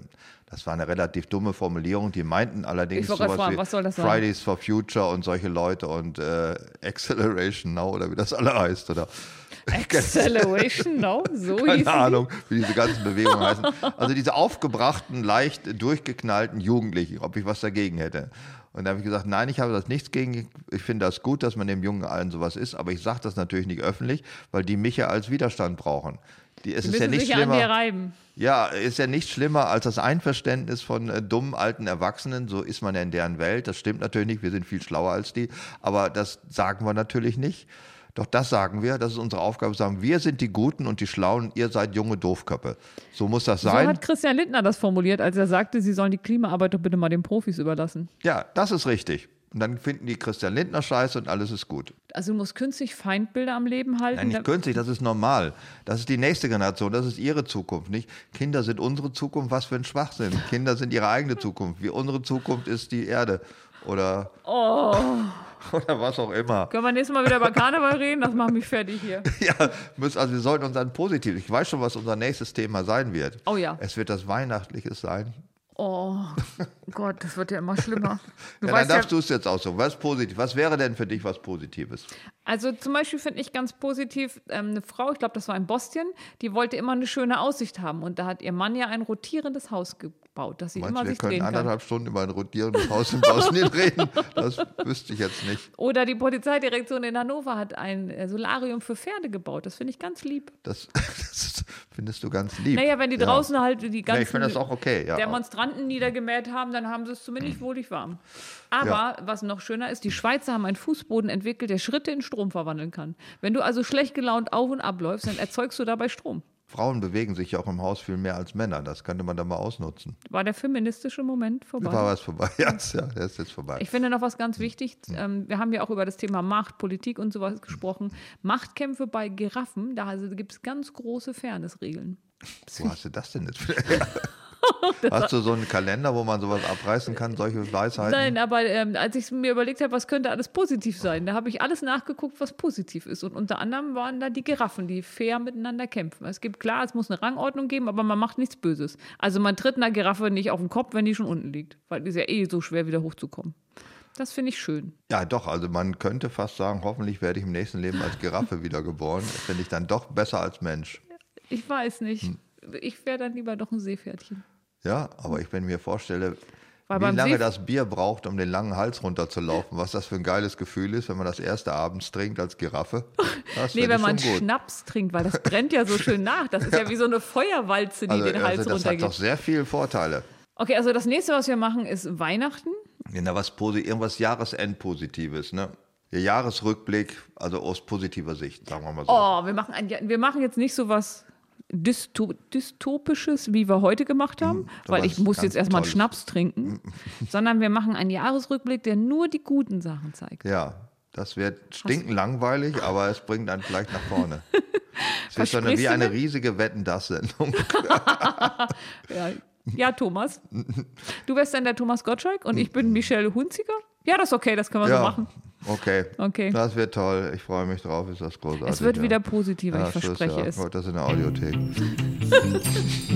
Das war eine relativ dumme Formulierung. Die meinten allerdings sowas fragen, wie Fridays for Future und solche Leute und äh, Acceleration Now oder wie das alle heißt. Oder Acceleration Now, so Keine Ahnung, wie diese ganzen Bewegungen heißen. Also diese aufgebrachten, leicht durchgeknallten Jugendlichen, ob ich was dagegen hätte. Und da habe ich gesagt, nein, ich habe das nichts gegen. Ich finde das gut, dass man dem Jungen allen sowas ist, aber ich sage das natürlich nicht öffentlich, weil die mich ja als Widerstand brauchen. Die, es die ist ja nicht sich schlimmer. An dir reiben. Ja, ist ja nicht schlimmer als das Einverständnis von äh, dummen alten Erwachsenen. So ist man ja in deren Welt. Das stimmt natürlich nicht. Wir sind viel schlauer als die. Aber das sagen wir natürlich nicht. Doch das sagen wir, das ist unsere Aufgabe, sagen, wir sind die Guten und die Schlauen, ihr seid junge Doofköppe. So muss das sein. So hat Christian Lindner das formuliert, als er sagte, sie sollen die Klimaarbeit doch bitte mal den Profis überlassen. Ja, das ist richtig. Und dann finden die Christian Lindner scheiße und alles ist gut. Also du musst künstlich Feindbilder am Leben halten? Nein, nicht künstlich, das ist normal. Das ist die nächste Generation, das ist ihre Zukunft. Nicht Kinder sind unsere Zukunft, was für ein Schwachsinn. Kinder sind ihre eigene Zukunft. Wie unsere Zukunft ist die Erde. Oder, oh. oder was auch immer. Können wir nächstes Mal wieder über Karneval reden? Das macht mich fertig hier. ja, also wir sollten uns dann positiv. Ich weiß schon, was unser nächstes Thema sein wird. Oh ja. Es wird das Weihnachtliches sein. Oh Gott, das wird ja immer schlimmer. Du ja, dann darfst ja, du es jetzt aussuchen. Was positiv? Was wäre denn für dich was Positives? Also zum Beispiel finde ich ganz positiv ähm, eine Frau, ich glaube, das war in Boston, die wollte immer eine schöne Aussicht haben und da hat ihr Mann ja ein rotierendes Haus gebaut, dass sie Meinst immer wir sich können anderthalb Stunden über ein rotierendes Haus in Bosnien reden? Das wüsste ich jetzt nicht. Oder die Polizeidirektion in Hannover hat ein äh, Solarium für Pferde gebaut. Das finde ich ganz lieb. Das, das, findest du ganz lieb. Naja, wenn die ja. draußen halt die ganzen auch okay, ja. Demonstranten niedergemäht haben, dann haben sie es zumindest wohlig warm. Aber ja. was noch schöner ist, die Schweizer haben einen Fußboden entwickelt, der Schritte in Strom verwandeln kann. Wenn du also schlecht gelaunt auf und abläufst, dann erzeugst du dabei Strom. Frauen bewegen sich ja auch im Haus viel mehr als Männer. Das könnte man da mal ausnutzen. War der feministische Moment vorbei? War was vorbei, ja, der ist jetzt vorbei. Ich finde noch was ganz wichtig. Ähm, wir haben ja auch über das Thema Macht, Politik und sowas gesprochen. Machtkämpfe bei Giraffen, da also gibt es ganz große Fairnessregeln. Wo hast du das denn jetzt? Hast du so einen Kalender, wo man sowas abreißen kann, solche Weisheiten? Nein, aber ähm, als ich mir überlegt habe, was könnte alles positiv sein, da habe ich alles nachgeguckt, was positiv ist. Und unter anderem waren da die Giraffen, die fair miteinander kämpfen. Es gibt klar, es muss eine Rangordnung geben, aber man macht nichts Böses. Also man tritt einer Giraffe nicht auf den Kopf, wenn die schon unten liegt, weil die ist ja eh so schwer wieder hochzukommen. Das finde ich schön. Ja, doch. Also man könnte fast sagen, hoffentlich werde ich im nächsten Leben als Giraffe wiedergeboren. Das finde ich dann doch besser als Mensch. Ich weiß nicht. Hm. Ich wäre dann lieber doch ein Seepferdchen. Ja, aber ich, wenn mir vorstelle, Weil wie lange Seef das Bier braucht, um den langen Hals runterzulaufen, was das für ein geiles Gefühl ist, wenn man das erste abends trinkt als Giraffe. Das nee, wenn man gut. Schnaps trinkt, weil das brennt ja so schön nach. Das ist ja, wie so eine Feuerwalze, die also, den Hals also das runtergeht. Das hat doch sehr viele Vorteile. Okay, also das nächste, was wir machen, ist Weihnachten. Ja, was irgendwas Jahresendpositives, ne? Der Jahresrückblick, also aus positiver Sicht, sagen wir mal so. Oh, wir machen, ein, wir machen jetzt nicht so was dystopisches, wie wir heute gemacht haben, mhm, weil ich muss jetzt erstmal einen Schnaps trinken, sondern wir machen einen Jahresrückblick, der nur die guten Sachen zeigt. Ja, das wird stinken langweilig, aber es bringt einen vielleicht nach vorne. Es ist dann wie eine riesige Wetten-Das-Sendung. ja. ja, Thomas. Du wärst dann der Thomas Gottschalk und ich bin Michelle Hunziker. Ja, das ist okay, das können wir ja. so machen. Okay. okay. Das wird toll. Ich freue mich drauf. Ist das großartig. Es wird ja. wieder positiver, ja, ich verspreche ja. es. Heute das in der Audiothek.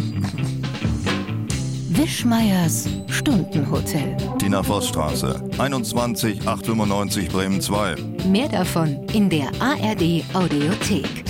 Wischmeiers Stundenhotel. Tina Vossstraße, 21 895 Bremen 2. Mehr davon in der ARD Audiothek.